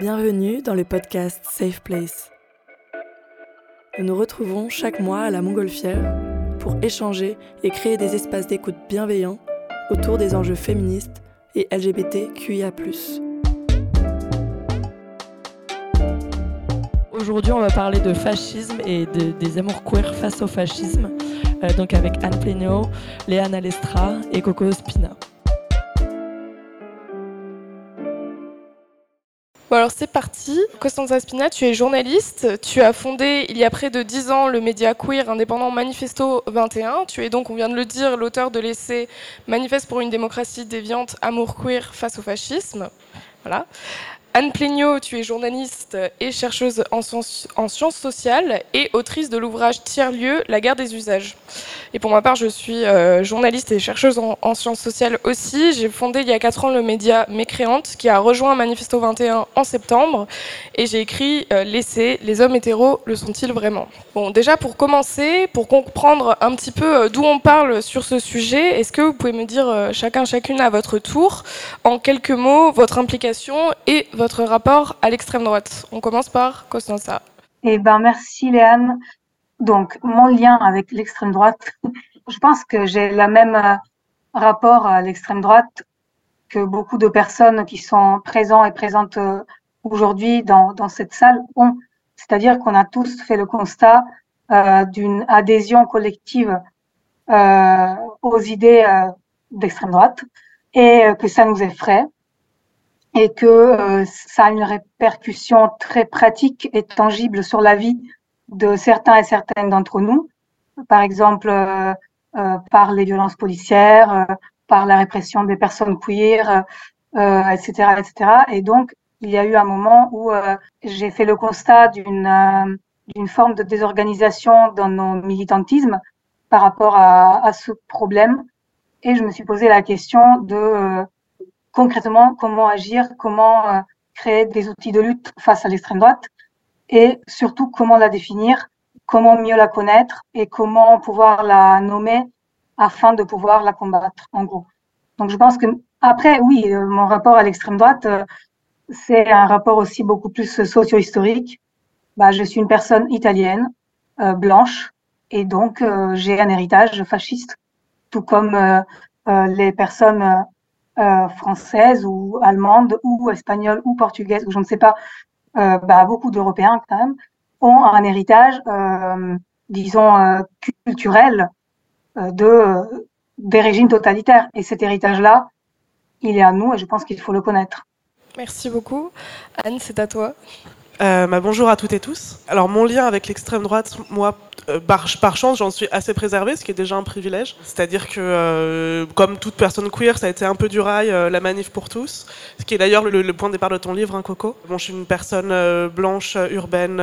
Bienvenue dans le podcast Safe Place. Nous nous retrouvons chaque mois à la Montgolfière pour échanger et créer des espaces d'écoute bienveillants autour des enjeux féministes et LGBTQIA. Aujourd'hui, on va parler de fascisme et des amours queer face au fascisme, euh, donc avec Anne Plénaud, Léane Alestra et Coco Spina. Bon alors c'est parti. Costanza Spina, tu es journaliste. Tu as fondé il y a près de 10 ans le média queer indépendant Manifesto 21. Tu es donc, on vient de le dire, l'auteur de l'essai Manifeste pour une démocratie déviante, amour queer face au fascisme. Voilà. Anne Pléniaud, tu es journaliste et chercheuse en sciences, sociales et autrice de l'ouvrage Tiers-lieu, la guerre des usages. Et pour ma part, je suis euh, journaliste et chercheuse en, sciences sociales aussi. J'ai fondé il y a 4 ans le média Mécréante qui a rejoint Manifesto 21 en septembre et j'ai écrit euh, l'essai Les hommes hétéros le sont-ils vraiment? Bon, déjà pour commencer, pour comprendre un petit peu euh, d'où on parle sur ce sujet, est-ce que vous pouvez me dire chacun chacune à votre tour en quelques mots votre implication et votre votre rapport à l'extrême droite. On commence par Costanza. Eh ben, merci Léane. Donc, mon lien avec l'extrême droite, je pense que j'ai le même euh, rapport à l'extrême droite que beaucoup de personnes qui sont présentes et présentes euh, aujourd'hui dans, cette salle ont. C'est-à-dire qu'on a tous fait le constat euh, d'une adhésion collective aux idées d'extrême droite et que ça nous effraie et que euh, ça a une répercussion très pratique et tangible sur la vie de certains et certaines d'entre nous, par exemple euh, euh par les violences policières, euh, par la répression des personnes queer, etc., etc. Et donc, il y a eu un moment où j'ai fait le constat d'une d'une forme de désorganisation dans nos militantismes par rapport à, à, ce problème. Et je me suis posé la question de concrètement comment agir, comment euh, créer des outils de lutte face à l'extrême droite et surtout comment la définir, comment mieux la connaître et comment pouvoir la nommer afin de pouvoir la combattre, en gros. Donc je pense que après, oui, euh, mon rapport à l'extrême droite, euh, c'est un rapport aussi beaucoup plus socio-historique. Bah, je suis une personne italienne, blanche, et donc j'ai un héritage fasciste, tout comme les personnes euh, française ou allemande ou espagnole ou portugaise ou je ne sais pas, euh, bah, beaucoup d'Européens quand même ont un héritage, euh, disons, euh, culturel de des régimes totalitaires. Et cet héritage-là, il est à nous et je pense qu'il faut le connaître. Merci beaucoup. Anne, c'est à toi. Euh, bah, bonjour à toutes et tous. Alors mon lien avec l'extrême droite, moi, euh, par, chance, j'en suis assez préservée, ce qui est déjà un privilège. C'est-à-dire que, euh, comme toute personne queer, ça a été un peu du rail, la manif pour tous, ce qui est d'ailleurs le, point de départ de ton livre, hein, Coco. Bon, je suis une personne blanche, urbaine,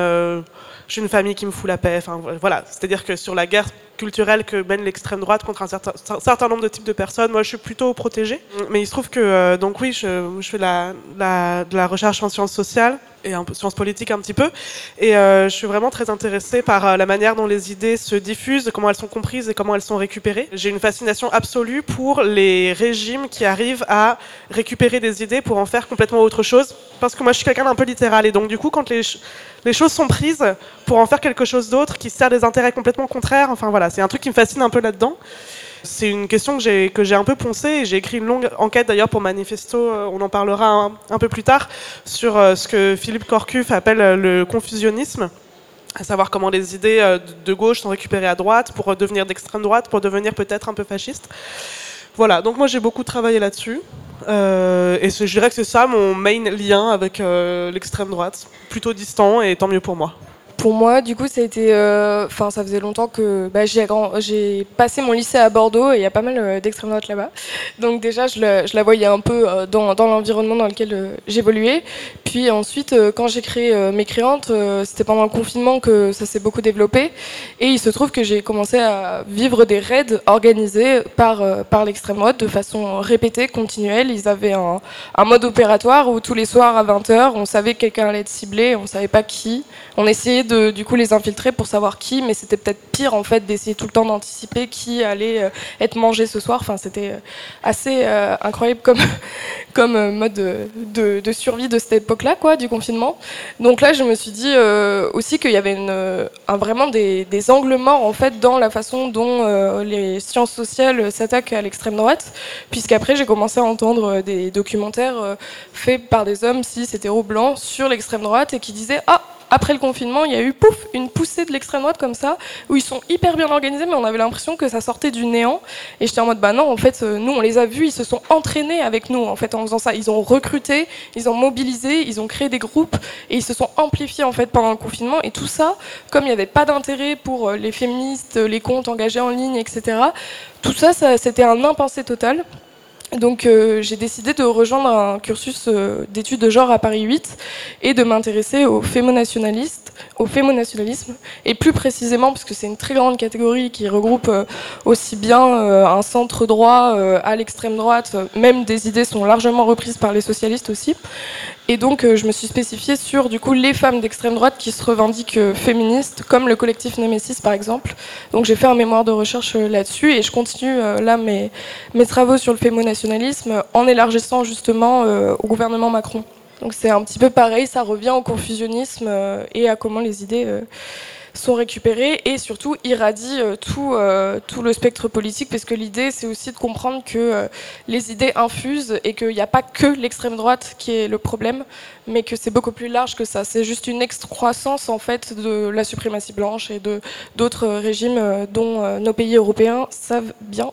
j'ai une famille qui me fout la paix. Enfin, voilà. C'est-à-dire que sur la guerre culturelle que mène l'extrême droite contre un certain, nombre de types de personnes, moi, je suis plutôt protégée. Mais il se trouve que, donc oui, je, fais de la recherche en sciences sociales et en sciences politiques un petit peu. Et euh, je suis vraiment très intéressée par euh, la manière dont les idées se diffusent, comment elles sont comprises et comment elles sont récupérées. J'ai une fascination absolue pour les régimes qui arrivent à récupérer des idées pour en faire complètement autre chose. Parce que moi, je suis quelqu'un d'un peu littéral. Et donc, du coup, quand les, les choses sont prises pour en faire quelque chose d'autre qui sert des intérêts complètement contraires, enfin voilà, c'est un truc qui me fascine un peu là-dedans. C'est une question que j'ai que j'ai un peu poncée. J'ai écrit une longue enquête d'ailleurs pour Manifesto. Euh, on en parlera un, peu plus tard sur euh, ce que Philippe Corcuff appelle euh, le confusionnisme à savoir comment les idées de gauche sont récupérées à droite pour devenir d'extrême droite, pour devenir peut-être un peu fasciste. Voilà, donc moi j'ai beaucoup travaillé là-dessus. Et je dirais que c'est ça mon main lien avec l'extrême droite. Plutôt distant et tant mieux pour moi. Pour moi, du coup, ça a été, euh, enfin, ça faisait longtemps que bah, j'ai passé mon lycée à Bordeaux et il y a pas mal euh, d'extrême droite là-bas. Donc déjà, je, le, je, la voyais un peu euh, dans, dans l'environnement dans lequel j'évoluais. Puis ensuite, quand j'ai créé mes créantes, c'était pendant le confinement que ça s'est beaucoup développé. Et il se trouve que j'ai commencé à vivre des raids organisés par par l'extrême droite de façon répétée, continuelle. Ils avaient un, un mode opératoire où tous les soirs à 20h, on savait que quelqu'un allait être ciblé, on savait pas qui. On essayait de du coup les infiltrer pour savoir qui, mais c'était peut-être pire en fait d'essayer tout le temps d'anticiper qui allait euh, être mangé ce soir. Enfin, c'était euh, assez euh, incroyable comme comme mode de, survie de cette époque-là, quoi, du confinement. Donc là, je me suis dit aussi qu'il y avait vraiment des, des, angles morts en fait dans la façon dont les sciences sociales s'attaquent à l'extrême droite, puisqu'après j'ai commencé à entendre des documentaires faits par des hommes cis hétéro blancs sur l'extrême droite et qui disaient ah après le confinement, il y a eu pouf, une poussée de l'extrême droite comme ça, où ils sont hyper bien organisés, mais on avait l'impression que ça sortait du néant. Et j'étais en mode, bah non, en fait, euh, nous, on les a vus, ils se sont entraînés avec nous, en fait, en faisant ça. Ils ont recruté, ils ont mobilisé, ils ont créé des groupes, et ils se sont amplifiés, en fait, pendant le confinement. Et tout ça, comme il n'y avait pas d'intérêt pour euh, les féministes, les comptes engagés en ligne, etc., tout ça, ça c'était un impensé total. Donc euh, j'ai décidé de rejoindre un cursus euh, d'études de genre à Paris 8 et de m'intéresser au fémonationalisme et plus précisément parce que c'est une très grande catégorie qui regroupe euh, aussi bien un centre droit à l'extrême droite, même des idées sont largement reprises par les socialistes aussi. Et donc, je me suis spécifiée sur du coup les femmes d'extrême droite qui se revendiquent féministes, comme le collectif Nemesis par exemple. Donc, j'ai fait un mémoire de recherche là-dessus et je continue là mes, mes travaux sur le fémonationalisme en élargissant justement au gouvernement Macron. Donc, c'est un petit peu pareil, ça revient au confusionnisme et à comment les idées sont récupérés et surtout irradient euh, tout, euh, tout le spectre politique parce que l'idée c'est aussi de comprendre que euh, les idées infusent et qu'il n'y a pas que l'extrême droite qui est le problème mais que c'est beaucoup plus large que ça. C'est juste une excroissance en fait de la suprématie blanche et de d'autres régimes dont nos pays européens savent bien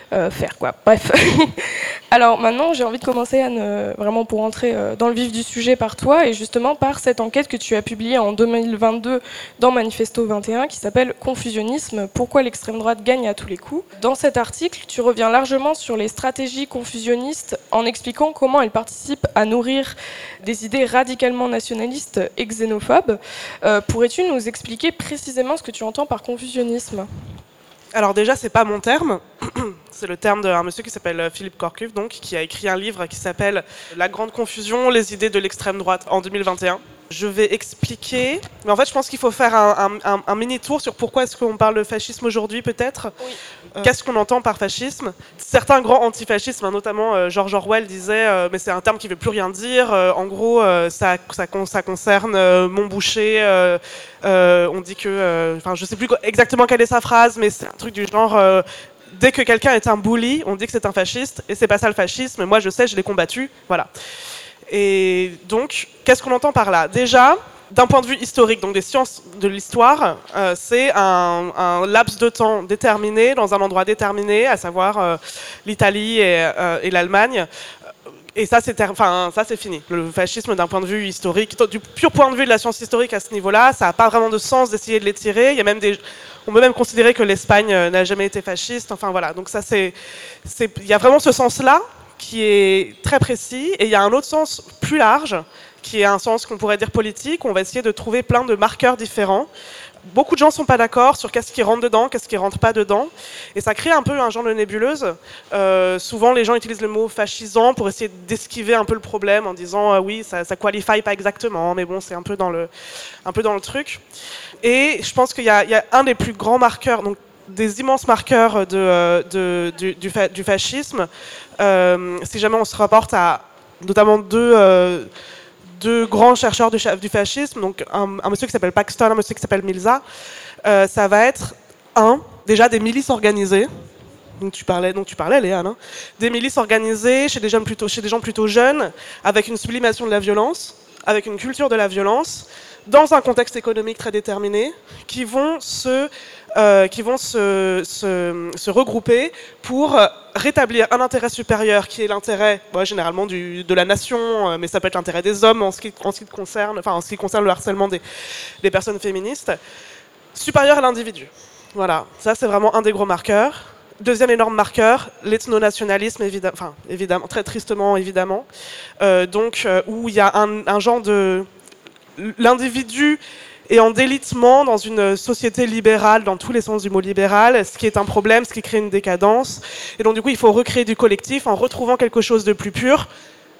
euh, faire. Quoi. Bref. Alors maintenant, j'ai envie de commencer, Anne, vraiment pour entrer euh, dans le vif du sujet par toi, et justement par cette enquête que tu as publiée en 2022 dans Manifesto 21, qui s'appelle Confusionnisme, pourquoi l'extrême droite gagne à tous les coups. Dans cet article, tu reviens largement sur les stratégies confusionnistes en expliquant comment elles participent à nourrir des idées radicalement nationalistes et xénophobes. Euh, pourrais-tu nous expliquer précisément ce que tu entends par confusionnisme? Alors déjà, c'est pas mon terme, c'est le terme d'un monsieur qui s'appelle euh, Philippe Corcuve, donc, qui a écrit un livre qui s'appelle La grande confusion, les idées de l'extrême droite en 2021. Je vais expliquer, mais en fait je pense qu'il faut faire un, mini-tour sur pourquoi est-ce qu'on parle de fascisme aujourd'hui peut-être. Euh, qu'est-ce qu'on entend par fascisme? Certains grands antifascismes, hein, notamment euh, George Orwell disait mais c'est un terme qui ne veut plus rien dire, en gros ça, ça, ça, concerne mon boucher, on dit que, enfin je sais plus exactement quelle est sa phrase, mais c'est un truc du genre dès que quelqu'un est un bully, on dit que c'est un fasciste, et c'est pas ça le fascisme. Moi, je sais, je l'ai combattu. Voilà. Et donc, qu'est-ce qu'on entend par là? Déjà, d'un point de vue historique, donc des sciences de l'histoire, euh, c'est un, laps de temps déterminé, dans un endroit déterminé, à savoir euh, l'Italie et, euh, et l'Allemagne. Et ça, c'est enfin, ça, c'est fini. Le fascisme, d'un point de vue historique, du pur point de vue de la science historique à ce niveau-là, ça n'a pas vraiment de sens d'essayer de l'étirer. Il y a même des, on peut même considérer que l'Espagne euh, n'a jamais été fasciste. Enfin voilà, donc ça c'est, il y a vraiment ce sens-là qui est très précis, et il y a un autre sens plus large qui est un sens qu'on pourrait dire politique. On va essayer de trouver plein de marqueurs différents. Beaucoup de gens sont pas d'accord sur qu'est-ce qui rentre dedans, qu'est-ce qui rentre pas dedans, et ça crée un peu un genre de nébuleuse. Euh, souvent, les gens utilisent le mot fascisant pour essayer d'esquiver un peu le problème en disant euh, oui, ça, ça qualifie pas exactement, mais bon, c'est un peu dans le, truc. Et je pense qu'il y, a un des plus grands marqueurs, donc des immenses marqueurs de, du, fascisme. Euh, si jamais on se rapporte à notamment deux, euh, deux grands chercheurs du, fascisme, donc un, monsieur qui s'appelle Paxton, un monsieur qui s'appelle Milza, euh, ça va être un, déjà des milices organisées. Donc tu parlais, donc tu parlais, Léa, hein, des milices organisées chez des, jeunes plutôt, chez des gens plutôt jeunes, avec une sublimation de la violence, avec une culture de la violence, dans un contexte économique très déterminé, qui vont se, euh, qui vont se, regrouper pour rétablir un intérêt supérieur qui est l'intérêt généralement de la nation, euh, mais ça peut être l'intérêt des hommes en ce qui, concerne, enfin, en ce qui concerne le harcèlement des, personnes féministes, supérieur à l'individu. Voilà, ça c'est vraiment un des gros marqueurs. Deuxième énorme marqueur, l'ethnonationalisme, évidemment, très tristement évidemment, euh, donc où il y a un genre de l'individu est en délitement dans une société libérale, dans tous les sens du mot libéral, ce qui est un problème, ce qui crée une décadence. Et donc du coup, il faut recréer du collectif en retrouvant quelque chose de plus pur,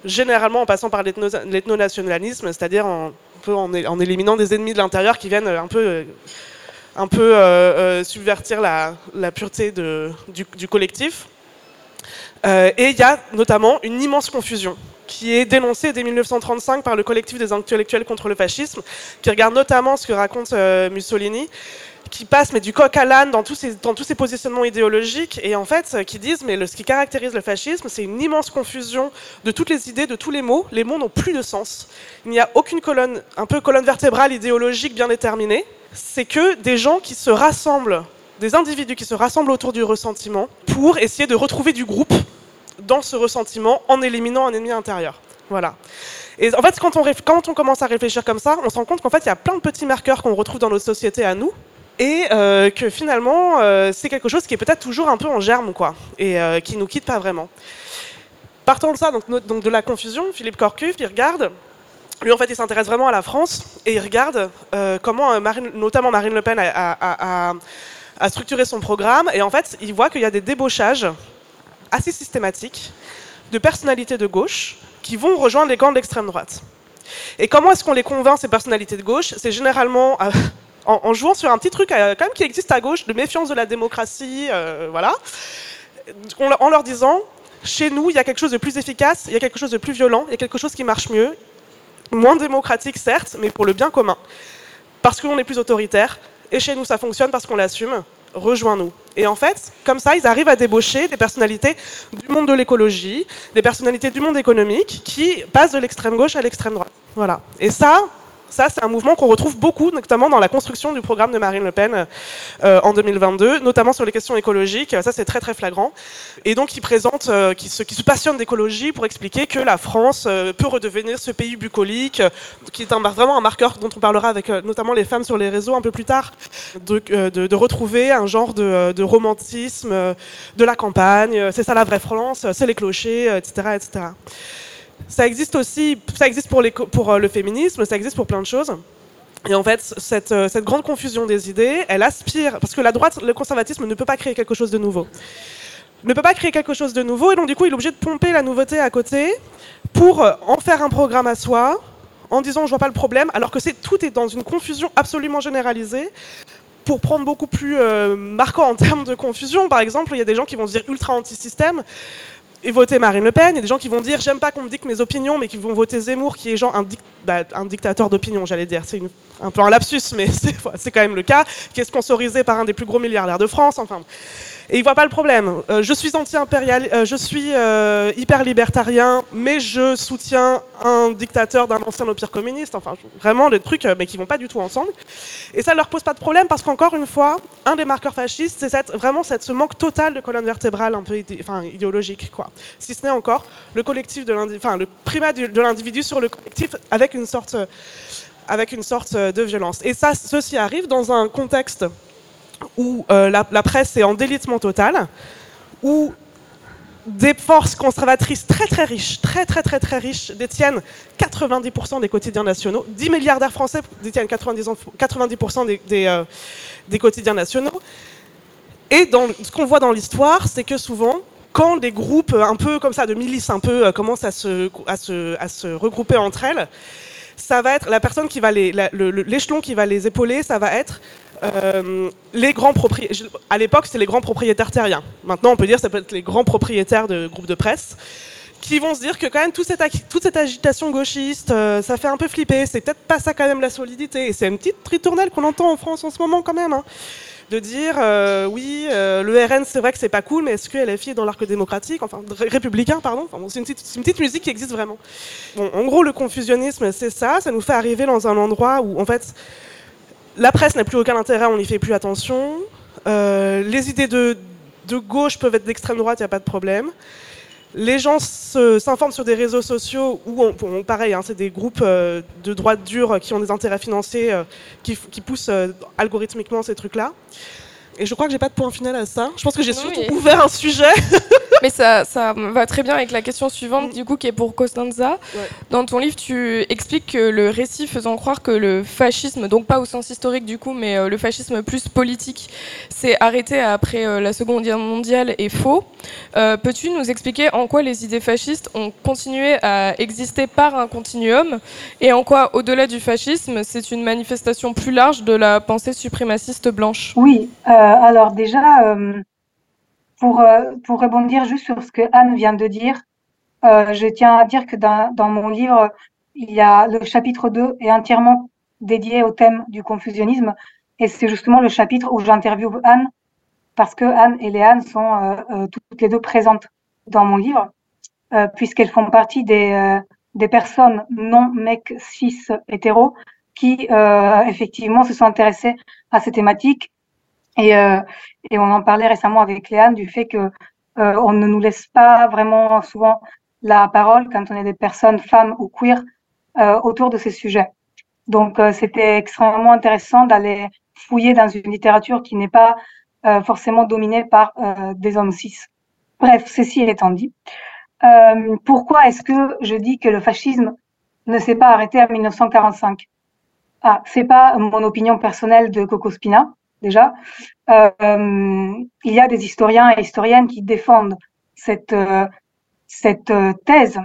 généralement en passant par l'ethnonationalisme, c'est-à-dire en en, éliminant des ennemis de l'intérieur qui viennent un peu, un peu subvertir la, pureté du, collectif. et il y a notamment une immense confusion qui est dénoncée dès 1935 par le collectif des intellectuels contre le fascisme, qui regarde notamment ce que raconte Mussolini, qui passent mais du coq à l'âne dans tous ces dans tous ces positionnements idéologiques et en fait qui disent mais ce qui caractérise le fascisme c'est une immense confusion de toutes les idées de tous les mots. Les mots n'ont plus de sens. Il n'y a aucune colonne un peu colonne vertébrale idéologique bien déterminée. C'est que des gens qui se rassemblent des individus qui se rassemblent autour du ressentiment pour essayer de retrouver du groupe dans ce ressentiment en éliminant un ennemi intérieur. Voilà. Et en fait quand on commence à réfléchir comme ça on se rend compte qu'en fait il y a plein de petits marqueurs qu'on retrouve dans nos sociétés à nous et euh, que finalement euh, c'est quelque chose qui est peut-être toujours un peu en germe quoi et euh, qui nous quitte pas vraiment. Partant de ça, donc, de la confusion, Philippe Corcuff, il regarde, lui en fait il s'intéresse vraiment à la France et il regarde comment Marine, notamment Marine Le Pen a, structuré son programme et en fait il voit qu'il y a des débauchages assez systématiques de personnalités de gauche qui vont rejoindre les camps de l'extrême droite. Et comment est-ce qu'on les convainc ces personnalités de gauche? C'est généralement en, jouant sur un petit truc euh, quand même qui existe à gauche, de méfiance de la démocratie, euh, voilà, en leur disant, chez nous, il y a quelque chose de plus efficace, il y a quelque chose de plus violent, il y a quelque chose qui marche mieux, moins démocratique certes, mais pour le bien commun. Parce qu'on est plus autoritaire, et chez nous ça fonctionne parce qu'on l'assume, rejoins-nous. Et en fait, comme ça, ils arrivent à débaucher des personnalités du monde de l'écologie, des personnalités du monde économique, qui passent de l'extrême gauche à l'extrême droite. Voilà. Et ça, ça, c'est un mouvement qu'on retrouve beaucoup, notamment dans la construction du programme de Marine Le Pen euh, en 2022, notamment sur les questions écologiques. Ça, c'est très très flagrant. Et donc, euh, qui, se, passionne d'écologie pour expliquer que la France euh, peut redevenir ce pays bucolique, qui est vraiment un marqueur dont on parlera avec notamment les femmes sur les réseaux un peu plus tard, de retrouver un genre de, de, romantisme de la campagne. C'est ça la vraie France, c'est les clochers, etc., etc. Ça existe aussi, ça existe pour, euh, le féminisme, ça existe pour plein de choses. Et en fait, cette, euh, cette, grande confusion des idées, elle aspire, parce que la droite, le conservatisme ne peut pas créer quelque chose de nouveau. Ne peut pas créer quelque chose de nouveau, et donc du coup, il est obligé de pomper la nouveauté à côté pour euh, en faire un programme à soi, en disant je vois pas le problème, alors que c'est tout est dans une confusion absolument généralisée. Pour prendre beaucoup plus marquant en termes de confusion, par exemple, il y a des gens qui vont se dire ultra anti-système, voter Marine Le Pen. Il y a des gens qui vont dire j'aime pas qu'on me dicte mes opinions, mais qui vont voter Zemmour, qui est genre un, bah, un dictateur d'opinion, j'allais dire. C'est un peu un lapsus, mais c'est quand même le cas, qui est sponsorisé par un des plus gros milliardaires de France. Enfin, et il voit pas le problème. Euh, je suis anti-impérial, euh, je suis euh, hyper libertarien, mais je soutiens un dictateur d'un ancien empire communiste. Enfin, vraiment des trucs, mais qui vont pas du tout ensemble. Et ça leur pose pas de problème parce qu'encore une fois, un des marqueurs fascistes, c'est vraiment cette, ce manque total de colonne vertébrale un peu idéologique, quoi. Si ce n'est encore le collectif de primat de l'individu sur le collectif avec une sorte de violence. Et ça, ceci arrive dans un contexte où euh, la, presse est en délitement total, où des forces conservatrices très très riches, très très très très riches, détiennent 90% des quotidiens nationaux. 10 milliardaires français détiennent 90%, des, euh, des, quotidiens nationaux. Et ce qu'on voit dans l'histoire, c'est que souvent, quand des groupes un peu comme ça, de milices un peu, euh, commencent à se, à, se, regrouper entre elles, ça va être la personne qui va l'échelon qui va les épauler, ça va être euh, les grands propriétaires. À l'époque, c'était les grands propriétaires terriens. Maintenant, on peut dire que ça peut être les grands propriétaires de groupes de presse qui vont se dire que quand même toute cette, toute cette agitation gauchiste, euh, ça fait un peu flipper. C'est peut-être pas ça quand même la solidité. Et c'est une petite ritournelle qu'on entend en France en ce moment quand même. Hein. de dire euh, oui, le RN c'est vrai que c'est pas cool, mais est-ce que LFI est dans l'arc démocratique, enfin républicain, pardon. C'est une, une, petite musique qui existe vraiment. Bon, en gros, le confusionnisme, c'est ça. Ça nous fait arriver dans un endroit où en fait la presse n'a plus aucun intérêt, on n'y fait plus attention. Euh, les idées de, gauche peuvent être d'extrême droite, il n'y a pas de problème. Les gens s'informent sur des réseaux sociaux où, on, pareil, hein, c'est des groupes euh, de droite dure qui ont des intérêts financiers euh, qui, poussent algorithmiquement ces trucs-là. Et je crois que j'ai pas de point final à ça. Je pense que j'ai surtout ouvert un sujet. Mais ça, ça va très bien avec la question suivante, du coup, qui est pour Costanza. Dans ton livre, tu expliques que le récit faisant croire que le fascisme, donc pas au sens historique du coup, mais euh, le fascisme plus politique, s'est arrêté après euh, la Seconde Guerre mondiale est faux. Euh, peux-tu nous expliquer en quoi les idées fascistes ont continué à exister par un continuum et en quoi, au-delà du fascisme, c'est une manifestation plus large de la pensée suprémaciste blanche? Oui, alors déjà pour, euh, pour rebondir juste sur ce que Anne vient de dire, euh, je tiens à dire que dans, mon livre, il y a le chapitre 2 est entièrement dédié au thème du confusionnisme. Et c'est justement le chapitre où j'interviewe Anne, parce que Anne et Léane sont euh, euh toutes les deux présentes dans mon livre, euh, puisqu'elles font partie des, euh, des personnes non mecs cis hétéros qui effectivement se sont intéressées à ces thématiques et, euh, et on en parlait récemment avec Léane du fait que euh, on ne nous laisse pas vraiment souvent la parole quand on est des personnes femmes ou queer euh, autour de ces sujets. Donc euh, c'était extrêmement intéressant d'aller fouiller dans une littérature qui n'est pas euh, forcément dominée par euh, des hommes cis. Bref, ceci étant dit, pourquoi est-ce que je dis que le fascisme ne s'est pas arrêté en 1945 Ah, c'est pas mon opinion personnelle de Coco Spina déjà, euh, il y a des historiens et historiennes qui défendent cette, euh, euh, thèse,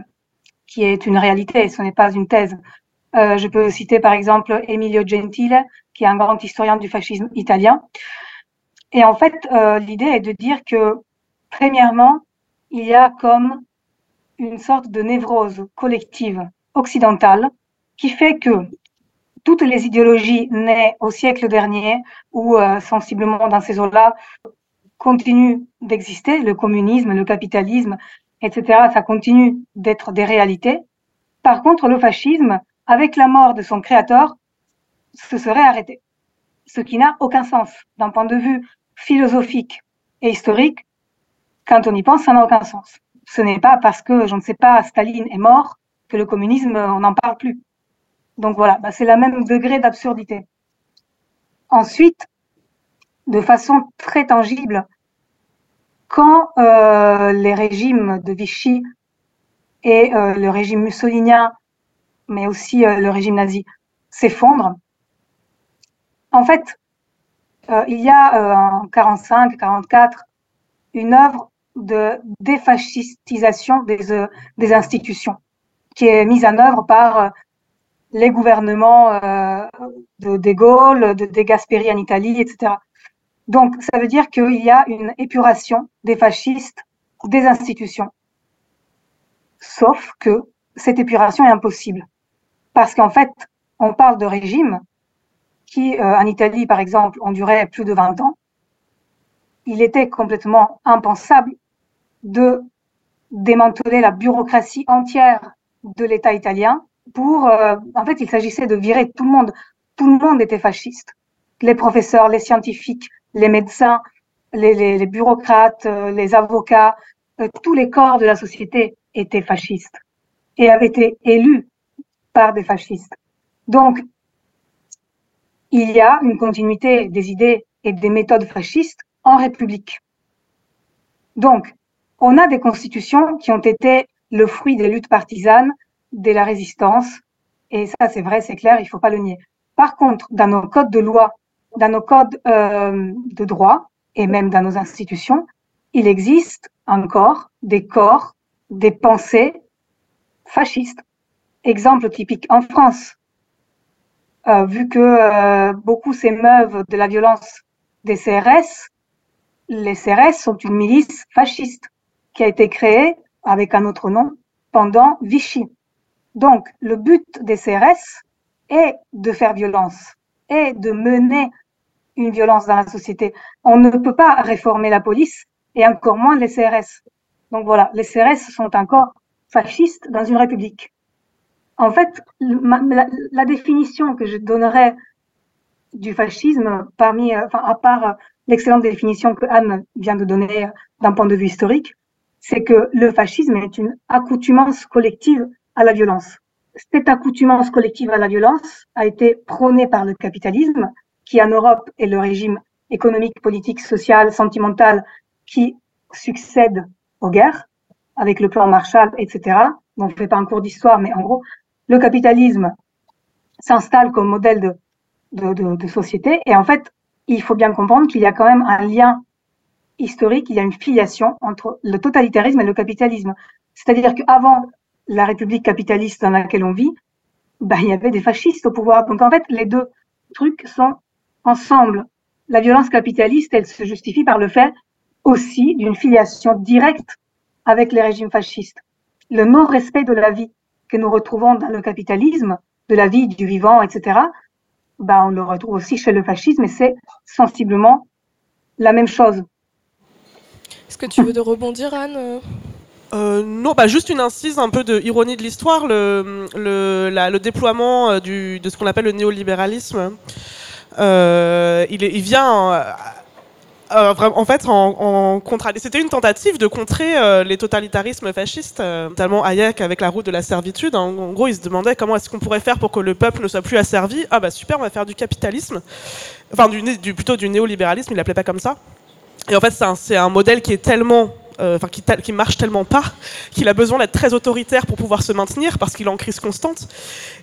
qui est une réalité, ce n'est pas une thèse. Je peux citer par exemple Emilio Gentile, qui est un grand historien du fascisme italien. Et en fait, l'idée est de dire que, premièrement, il y a comme une sorte de névrose collective occidentale qui fait que toutes les idéologies nées au siècle dernier ou euh, sensiblement dans ces eaux-là continuent d'exister, le communisme, le capitalisme, etc., ça continue d'être des réalités. Par contre, le fascisme, avec la mort de son créateur, se serait arrêté. Ce qui n'a aucun sens d'un point de vue philosophique et historique. Quand on y pense, ça n'a aucun sens. Ce n'est pas parce que, je ne sais pas, Staline est mort que le communisme, on n'en parle plus. Donc voilà, bah, c'est le même degré d'absurdité. Ensuite, de façon très tangible, quand euh, les régimes de Vichy et euh, le régime mussolinien, mais aussi euh, le régime nazi, s'effondrent, en fait, il y a en 45, 44 une œuvre de défascistisation des institutions qui est mise en œuvre par les gouvernements euh, de De Gaulle, de De Gasperi en Italie, etc. Donc, ça veut dire qu'il y a une épuration des fascistes, des institutions. Sauf que cette épuration est impossible. Parce qu'en fait, on parle de régimes qui, euh, en Italie, par exemple, ont duré plus de 20 ans. Il était complètement impensable de démanteler la bureaucratie entière de l'État italien pour, euh, en fait, il s'agissait de virer tout le monde. Tout le monde était fasciste. Les professeurs, les scientifiques, les médecins, les, bureaucrates, euh, les avocats, euh, tous les corps de la société étaient fascistes et avaient été élus par des fascistes. Donc, il y a une continuité des idées et des méthodes fascistes en République. Donc, on a des constitutions qui ont été le fruit des luttes partisanes de la résistance. Et ça, c'est vrai, c'est clair, il ne faut pas le nier. Par contre, dans nos codes de loi, dans nos codes euh, de droit et même dans nos institutions, il existe encore des corps, des pensées fascistes. Exemple typique en France, euh, vu que euh, beaucoup s'émeuvent de la violence des CRS, les CRS sont une milice fasciste qui a été créée avec un autre nom pendant Vichy. Donc, le but des CRS est de faire violence, est de mener une violence dans la société. On ne peut pas réformer la police et encore moins les CRS. Donc voilà, les CRS sont encore fascistes dans une république. En fait, la, définition que je donnerais du fascisme, parmi, enfin, à part l'excellente définition que Anne vient de donner d'un point de vue historique, c'est que le fascisme est une accoutumance collective à la violence. Cette accoutumance collective à la violence a été prônée par le capitalisme, qui en Europe est le régime économique, politique, social, sentimental qui succède aux guerres, avec le plan Marshall, etc. on ne fait pas un cours d'histoire, mais en gros, le capitalisme s'installe comme modèle de, de, société. Et en fait, il faut bien comprendre qu'il y a quand même un lien historique, il y a une filiation entre le totalitarisme et le capitalisme. C'est-à-dire qu'avant la République capitaliste dans laquelle on vit, ben, il y avait des fascistes au pouvoir. Donc en fait, les deux trucs sont ensemble. La violence capitaliste, elle se justifie par le fait aussi d'une filiation directe avec les régimes fascistes. Le non-respect de la vie que nous retrouvons dans le capitalisme, de la vie, du vivant, etc., ben, on le retrouve aussi chez le fascisme et c'est sensiblement la même chose. Est-ce que tu veux de rebondir, Anne? Euh, non, bah juste une incise, un peu de ironie de l'histoire, le, déploiement euh, de ce qu'on appelle le néolibéralisme. Euh, il, vient en fait en, en C'était une tentative de contrer les totalitarismes fascistes, notamment Hayek avec la route de la servitude. En, gros, il se demandait comment est-ce qu'on pourrait faire pour que le peuple ne soit plus asservi. Ah bah super, on va faire du capitalisme, enfin du, plutôt du néolibéralisme. Il l'appelait pas comme ça. Et en fait, c'est un, modèle qui est tellement enfin qui, qui, marche tellement pas qu'il a besoin d'être très autoritaire pour pouvoir se maintenir parce qu'il est en crise constante.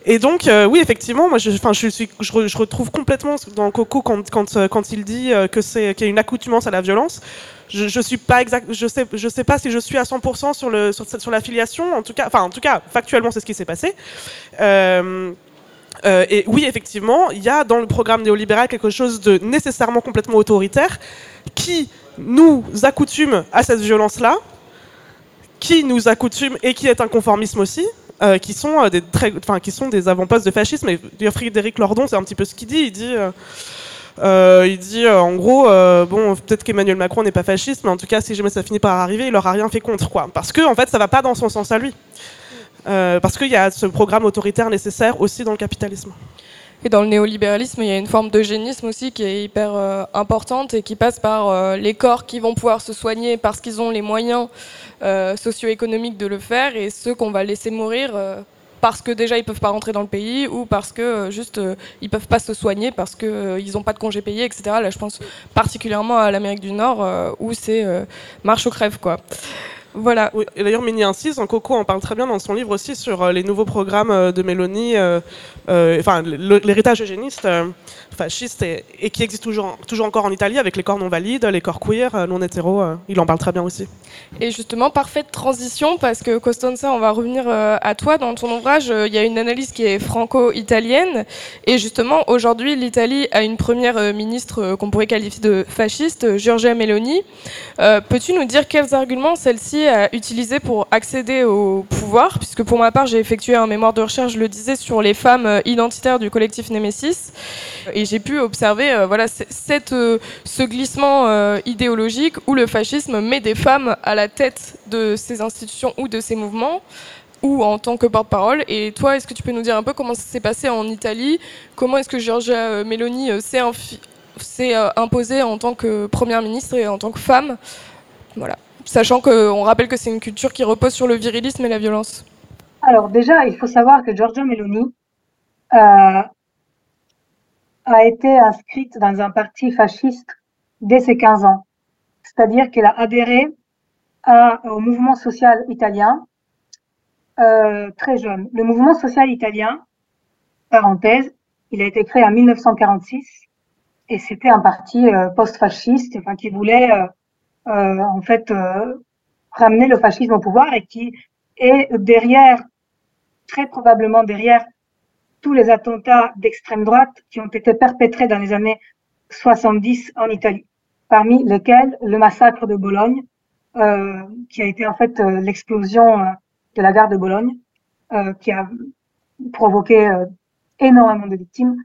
Et donc euh, oui effectivement, moi je, je suis, je, retrouve complètement dans Coco quand quand, euh, quand il dit que c'est qu'il y a une accoutumance à la violence. Je, je suis pas exact, je sais je sais pas si je suis à 100% sur le sur, sur. En tout cas, enfin en tout cas factuellement c'est ce qui s'est passé. Euh, euh, et oui, effectivement, il y a dans le programme néolibéral quelque chose de nécessairement complètement autoritaire qui nous accoutume à cette violence-là, qui nous accoutume et qui est un conformisme aussi, euh, qui, sont, euh, des très, qui sont des avant-postes de fascisme. Et Frédéric Lordon, c'est un petit peu ce qu'il dit. Il dit, euh, il dit en gros, bon, peut-être qu'Emmanuel Macron n'est pas fasciste, mais en tout cas, si jamais ça finit par arriver, il aura rien fait contre. Quoi. Parce que, en fait, ça va pas dans son sens à lui. parce qu'il y a ce programme autoritaire nécessaire aussi dans le capitalisme. Et dans le néolibéralisme, il y a une forme d'eugénisme aussi qui est hyper euh, importante et qui passe par euh, les corps qui vont pouvoir se soigner parce qu'ils ont les moyens euh, socio-économiques de le faire et ceux qu'on va laisser mourir parce que déjà ils peuvent pas rentrer dans le pays ou parce que juste ils peuvent pas se soigner parce que ils ont pas de congés payés, etc. Là, je pense particulièrement à l'Amérique du Nord où c'est marche ou crève quoi. Voilà. Oui, et d'ailleurs, Mini insiste, en Coco en parle très bien dans son livre aussi sur les nouveaux programmes de Mélanie, enfin l'héritage eugéniste fasciste et, et, qui existe toujours, toujours encore en Italie avec les corps non valides, les corps queer, euh, non hétéros. Euh, il en parle très bien aussi. Et justement, parfaite transition parce que Costanza, on va revenir euh, à toi. Dans ton ouvrage, il y a une analyse qui est franco-italienne. Et justement, aujourd'hui, l'Italie a une première ministre qu'on pourrait qualifier de fasciste, Giorgia Meloni. Peux-tu nous dire quels arguments celle-ci a utilisés pour accéder au pouvoir Puisque pour ma part, j'ai effectué un mémoire de recherche, je le disais, sur les femmes identitaires du collectif Nemesis. Et j'ai pu observer euh, voilà, cette, euh, ce glissement euh, idéologique où le fascisme met des femmes à la tête de ces institutions ou de ces mouvements ou en tant que porte-parole. Et toi, est-ce que tu peux nous dire un peu comment ça s'est passé en Italie? Comment est-ce que Giorgia Meloni s'est imposée en tant que première ministre et en tant que femme? Voilà. Sachant qu'on rappelle que c'est une culture qui repose sur le virilisme et la violence. Alors déjà, il faut savoir que Giorgia Meloni a été inscrite dans un parti fasciste dès ses 15 ans. C'est-à-dire qu'elle a adhéré au mouvement social italien euh, très jeune. Le mouvement social italien, parenthèse, il a été créé en 1946 et c'était un parti euh, post-fasciste, qui voulait euh, euh en fait euh, ramener le fascisme au pouvoir et qui est derrière, très probablement derrière tous les attentats d'extrême droite qui ont été perpétrés dans les années 70 en Italie, parmi lesquels le massacre de Bologne, euh, qui a été en fait euh, l'explosion euh, de la gare de Bologne, euh, qui a provoqué euh, énormément de victimes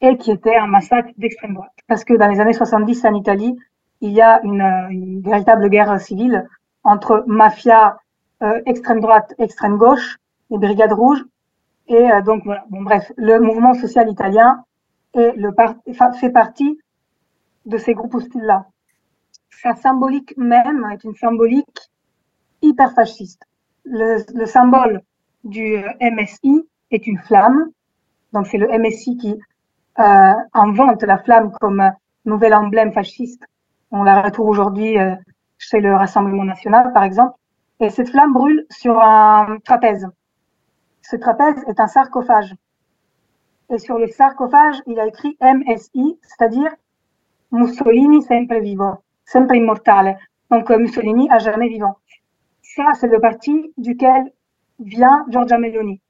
et qui était un massacre d'extrême droite. Parce que dans les années 70 en Italie, il y a une, véritable guerre civile entre mafia extrême droite, extrême gauche, les brigades rouges et euh, donc voilà. Bon bref, le mouvement social italien fait partie de ces groupes hostiles-là. Sa symbolique même est une symbolique hyper fasciste. Le, le symbole du euh, MSI est une flamme. Donc c'est le MSI qui euh, invente la flamme comme nouvel emblème fasciste. On la retrouve aujourd'hui euh, chez le Rassemblement national, par exemple. Et cette flamme brûle sur un trapèze. Ce trapèze est un sarcophage. Et sur le sarcophage, il a écrit MSI, c'est-à-dire Mussolini sempre vivo, sempre immortale. Donc euh, Mussolini à jamais vivant. Ça, c'est le parti duquel vient Giorgia Meloni.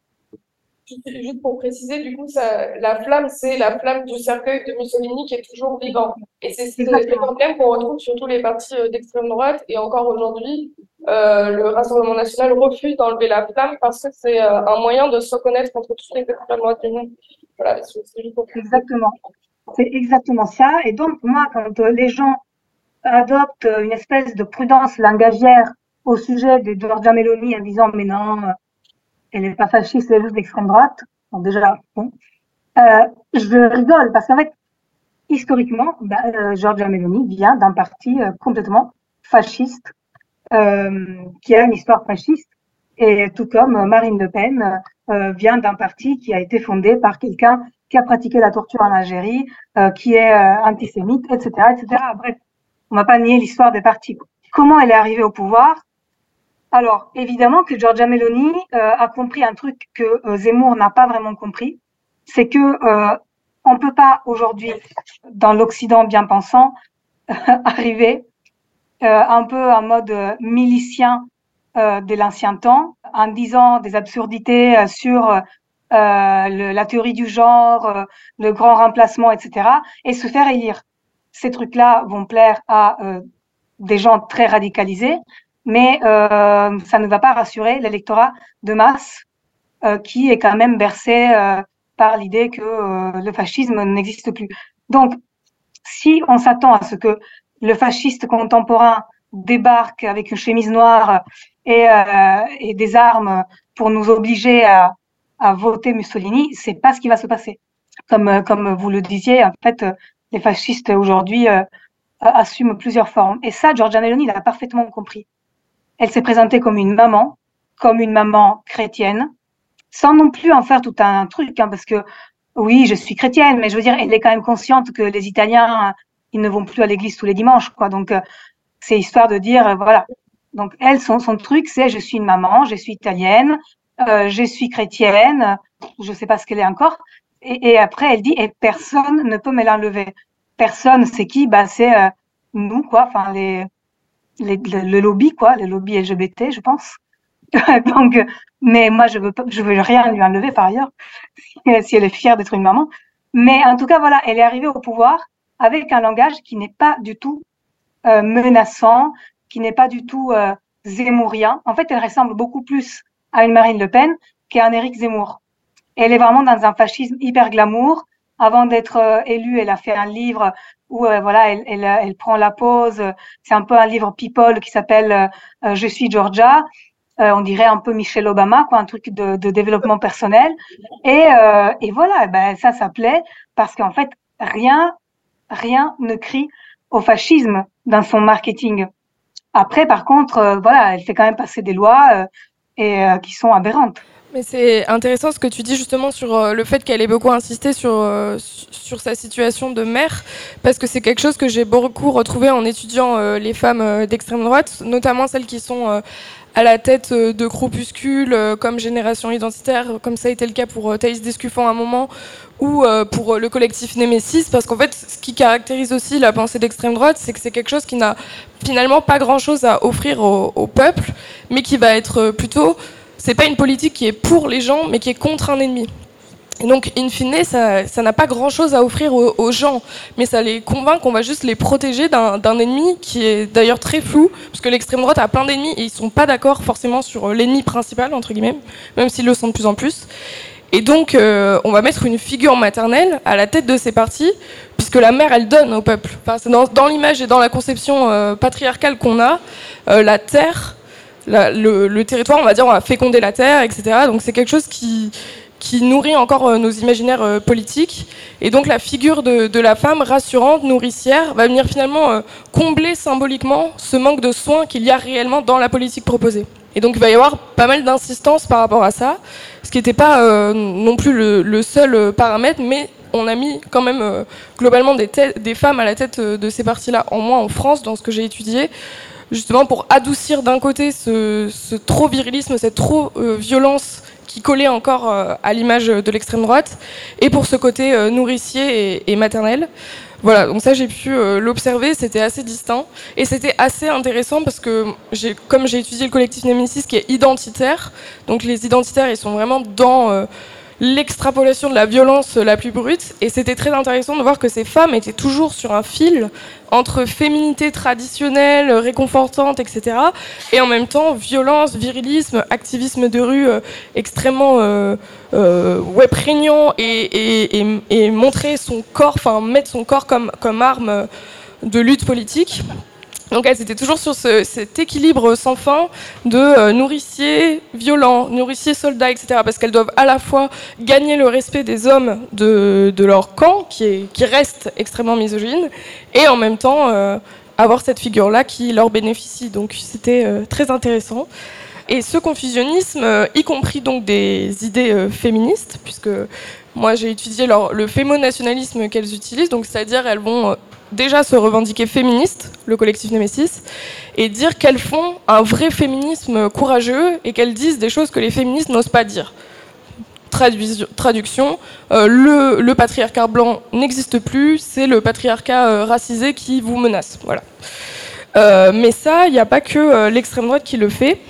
Juste pour préciser, du coup, ça, la flamme, c'est la flamme du cercueil de Mussolini qui est toujours vivant. Et c'est le problème qu'on retrouve sur tous les partis euh, d'extrême droite. Et encore aujourd'hui, euh, le Rassemblement national refuse d'enlever la flamme parce que c'est euh, un moyen de se reconnaître contre tous les extrêmes droite Voilà, Exactement. C'est exactement ça. Et donc, moi, quand les gens adoptent une espèce de prudence langagière au sujet de Giorgia Meloni en disant mais non, elle n'est pas fasciste, elle est juste d'extrême droite. Bon, déjà, bon. Euh, je rigole parce qu'en fait, historiquement, bah, euh, Meloni vient d'un parti euh, complètement fasciste, euh, qui a une histoire fasciste, et tout comme Marine Le Pen vient d'un parti qui a été fondé par quelqu'un qui a pratiqué la torture en Algérie, qui est antisémite, etc., etc. Bref, on va pas nier l'histoire des partis. Comment elle est arrivée au pouvoir? Alors, évidemment que Giorgia Meloni euh, a compris un truc que euh, Zemmour n'a pas vraiment compris, c'est que euh, on peut pas aujourd'hui, dans l'Occident bien pensant, arriver euh, un peu en mode milicien de l'ancien temps, en disant des absurdités sur la théorie du genre, le grand remplacement, etc., et se faire élire. Ces trucs-là vont plaire à des gens très radicalisés, mais euh, ça ne va pas rassurer l'électorat de masse euh, qui est quand même bercé euh, par l'idée que euh, le fascisme n'existe plus. Donc, si on s'attend à ce que le fasciste contemporain débarque avec une chemise noire et, euh, et des armes pour nous obliger à, à voter Mussolini, c'est pas ce qui va se passer. Comme, comme vous le disiez, en fait, les fascistes aujourd'hui assument plusieurs formes. Et ça, Giorgia Meloni l'a parfaitement compris. Elle s'est présentée comme une maman, comme une maman chrétienne, sans non plus en faire tout un truc, hein, parce que oui, je suis chrétienne, mais je veux dire, elle est quand même consciente que les Italiens, ils ne vont plus à l'église tous les dimanches, quoi. Donc, euh, c'est histoire de dire, euh, voilà. Donc, elle, son, son truc, c'est je suis une maman, je suis italienne, euh, je suis chrétienne, je sais pas ce qu'elle est encore. Et, et, après, elle dit, et personne ne peut me l'enlever. Personne, c'est qui? Bah, c'est euh, nous, quoi. Enfin, les le, lobby, quoi, le lobby LGBT, je pense. Donc, mais moi, je veux je veux rien lui enlever par ailleurs, si elle est fière d'être une maman. Mais en tout cas, voilà, elle est arrivée au pouvoir avec un langage qui n'est pas du tout euh, menaçant, qui n'est pas du tout euh, zémourien. En fait, elle ressemble beaucoup plus à une Marine Le Pen qu'à un Éric Zemmour. Elle est vraiment dans un fascisme hyper glamour. Avant d'être euh, élue, elle a fait un livre où euh, voilà, elle, elle, elle, prend la pause. C'est un peu un livre people qui s'appelle euh, Je suis Georgia. Euh, on dirait un peu Michelle Obama, quoi, un truc de, de développement personnel. Et, et voilà, ben ça, ça plaît parce qu'en fait, rien, rien ne crie au fascisme dans son marketing. Après, par contre, voilà, elle fait quand même passer des lois et qui sont aberrantes. Mais c'est intéressant ce que tu dis justement sur euh, le fait qu'elle ait beaucoup insisté sur, euh, sur sa situation de mère, parce que c'est quelque chose que j'ai beaucoup retrouvé en étudiant euh, les femmes d'extrême droite, notamment celles qui sont à la tête de groupuscules comme Génération Identitaire, comme ça a été le cas pour Thaïs Descuffant à un moment, ou pour le collectif Némésis, parce qu'en fait, ce qui caractérise aussi la pensée d'extrême droite, c'est que c'est quelque chose qui n'a finalement pas grand-chose à offrir au, au, peuple, mais qui va être plutôt c'est pas une politique qui est pour les gens, mais qui est contre un ennemi. Donc, in fine, ça n'a pas grand-chose à offrir aux, gens, mais ça les convainc qu'on va juste les protéger d'un ennemi qui est d'ailleurs très flou, parce que l'extrême droite a plein d'ennemis et ils sont pas d'accord forcément sur l'ennemi principal, entre guillemets, même s'ils le sont de plus en plus. Et donc, euh, on va mettre une figure maternelle à la tête de ces partis, puisque la mère, elle donne au peuple. Enfin, dans, l'image et dans la conception euh, patriarcale qu'on a, euh, la terre, le, territoire, on va dire, on va féconder la terre, etc. Donc c'est quelque chose qui, nourrit encore euh, nos imaginaires euh, politiques. Et donc la figure de, la femme rassurante, nourricière, va venir finalement euh, combler symboliquement ce manque de soins qu'il y a réellement dans la politique proposée. Et donc il va y avoir pas mal d'insistance par rapport à ça, ce qui n'était pas non plus le, seul paramètre, mais on a mis quand même globalement des, des, femmes à la tête de ces partis-là, en moins en France, dans ce que j'ai étudié justement pour adoucir d'un côté ce, trop virilisme, cette trop violence qui collait encore à l'image de l'extrême droite, et pour ce côté nourricier et maternel. Voilà, donc ça j'ai pu euh, l'observer, c'était assez distinct et c'était assez intéressant parce que comme j'ai étudié le collectif Nemesis qui est identitaire, donc les identitaires ils sont vraiment dans euh, l'extrapolation de la violence la plus brute. Et c'était très intéressant de voir que ces femmes étaient toujours sur un fil entre féminité traditionnelle, réconfortante, etc. Et en même temps, violence, virilisme, activisme de rue euh, extrêmement euh, euh, prégnant et, et, et, montrer son corps, enfin mettre son corps comme, comme arme de lutte politique. Donc elles étaient toujours sur cet équilibre sans fin de euh, nourriciers violents, nourriciers soldats, etc. Parce qu'elles doivent à la fois gagner le respect des hommes de, leur camp, qui, est, qui, reste extrêmement misogyne, et en même temps euh, avoir cette figure-là qui leur bénéficie. Donc c'était euh, très intéressant. Et ce confusionnisme, y compris donc des idées féministes, puisque moi j'ai étudié le fémonationalisme qu'elles utilisent, donc c'est-à-dire elles vont déjà se revendiquer féministes, le collectif Nemesis, et dire qu'elles font un vrai féminisme courageux et qu'elles disent des choses que les féministes n'osent pas dire. traduction, euh, le, patriarcat blanc n'existe plus, c'est le patriarcat euh, racisé qui vous menace. Voilà. Euh, mais ça, il n'y a pas que l'extrême droite qui le fait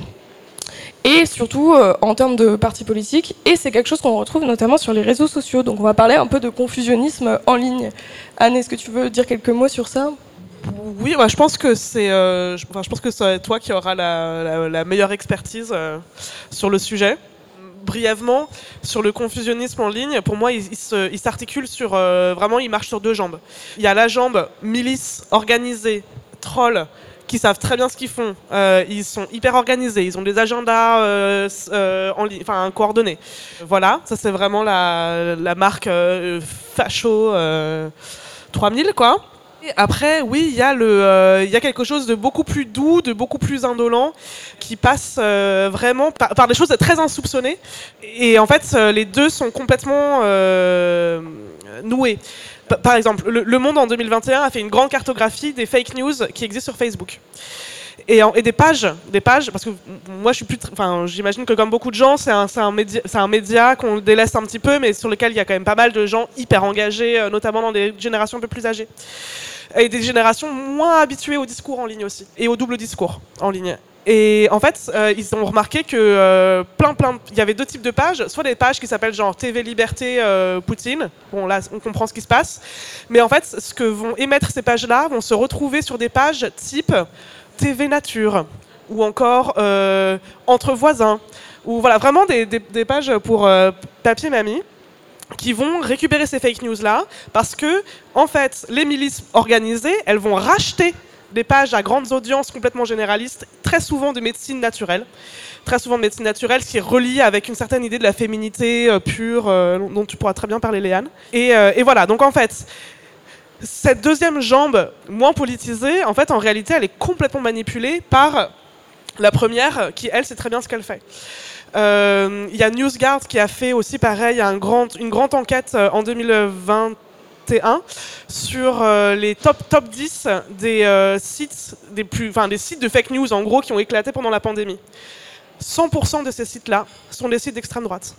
et surtout en termes de partis politiques. Et c'est quelque chose qu'on retrouve notamment sur les réseaux sociaux. Donc on va parler un peu de confusionnisme en ligne. Anne, est-ce que tu veux dire quelques mots sur ça? Oui, bah, je pense que c'est, euh, je, pense que c'est toi qui auras la, meilleure expertise euh, sur le sujet. Brièvement, sur le confusionnisme en ligne, pour moi, il, s'articule sur vraiment, il marche sur deux jambes. Il y a la jambe milice organisée, troll, qui savent très bien ce qu'ils font. Euh, ils sont hyper organisés, ils ont des agendas euh, euh, en enfin coordonnés. Voilà, ça c'est vraiment la, la marque facho 3000 quoi. Après, oui, il y, a il y a quelque chose de beaucoup plus doux, de beaucoup plus indolent, qui passe vraiment par, par, des choses très insoupçonnées. Et en fait, les deux sont complètement noués. Par exemple, le, Monde en 2021 a fait une grande cartographie des fake news qui existent sur Facebook. Et, des pages, des pages, parce que moi je suis plus, enfin j'imagine que comme beaucoup de gens, c'est un, un, média, un média qu'on délaisse un petit peu, mais sur lequel il y a quand même pas mal de gens hyper engagés, euh, notamment dans des générations un peu plus âgées. Et des générations moins habituées au discours en ligne aussi, et au double discours en ligne. Et en fait, euh, ils ont remarqué que euh, plein, plein, il y avait deux types de pages, soit des pages qui s'appellent genre TV Liberté Poutine. Bon, là, on comprend ce qui se passe. Mais en fait, ce que vont émettre ces pages-là vont se retrouver sur des pages type TV Nature ou encore entre voisins ou voilà, vraiment des, pages pour papier mamie qui vont récupérer ces fake news là parce que en fait, les milices organisées, elles vont racheter des pages à grandes audiences complètement généralistes, très souvent de médecine naturelle. Très souvent de médecine naturelle, ce qui est relié avec une certaine idée de la féminité euh, pure, euh, dont tu pourras très bien parler, Léane. Euh, et, voilà, donc en fait, cette deuxième jambe, moins politisée, en fait, en réalité, elle est complètement manipulée par la première, qui, elle, sait très bien ce qu'elle fait. Il y a NewsGuard qui a fait aussi pareil une grande enquête en 2020 sur euh, les top, top 10 des, euh, sites, des, plus, des sites de fake news en gros qui ont éclaté pendant la pandémie. 100% de ces sites-là sont des sites d'extrême droite.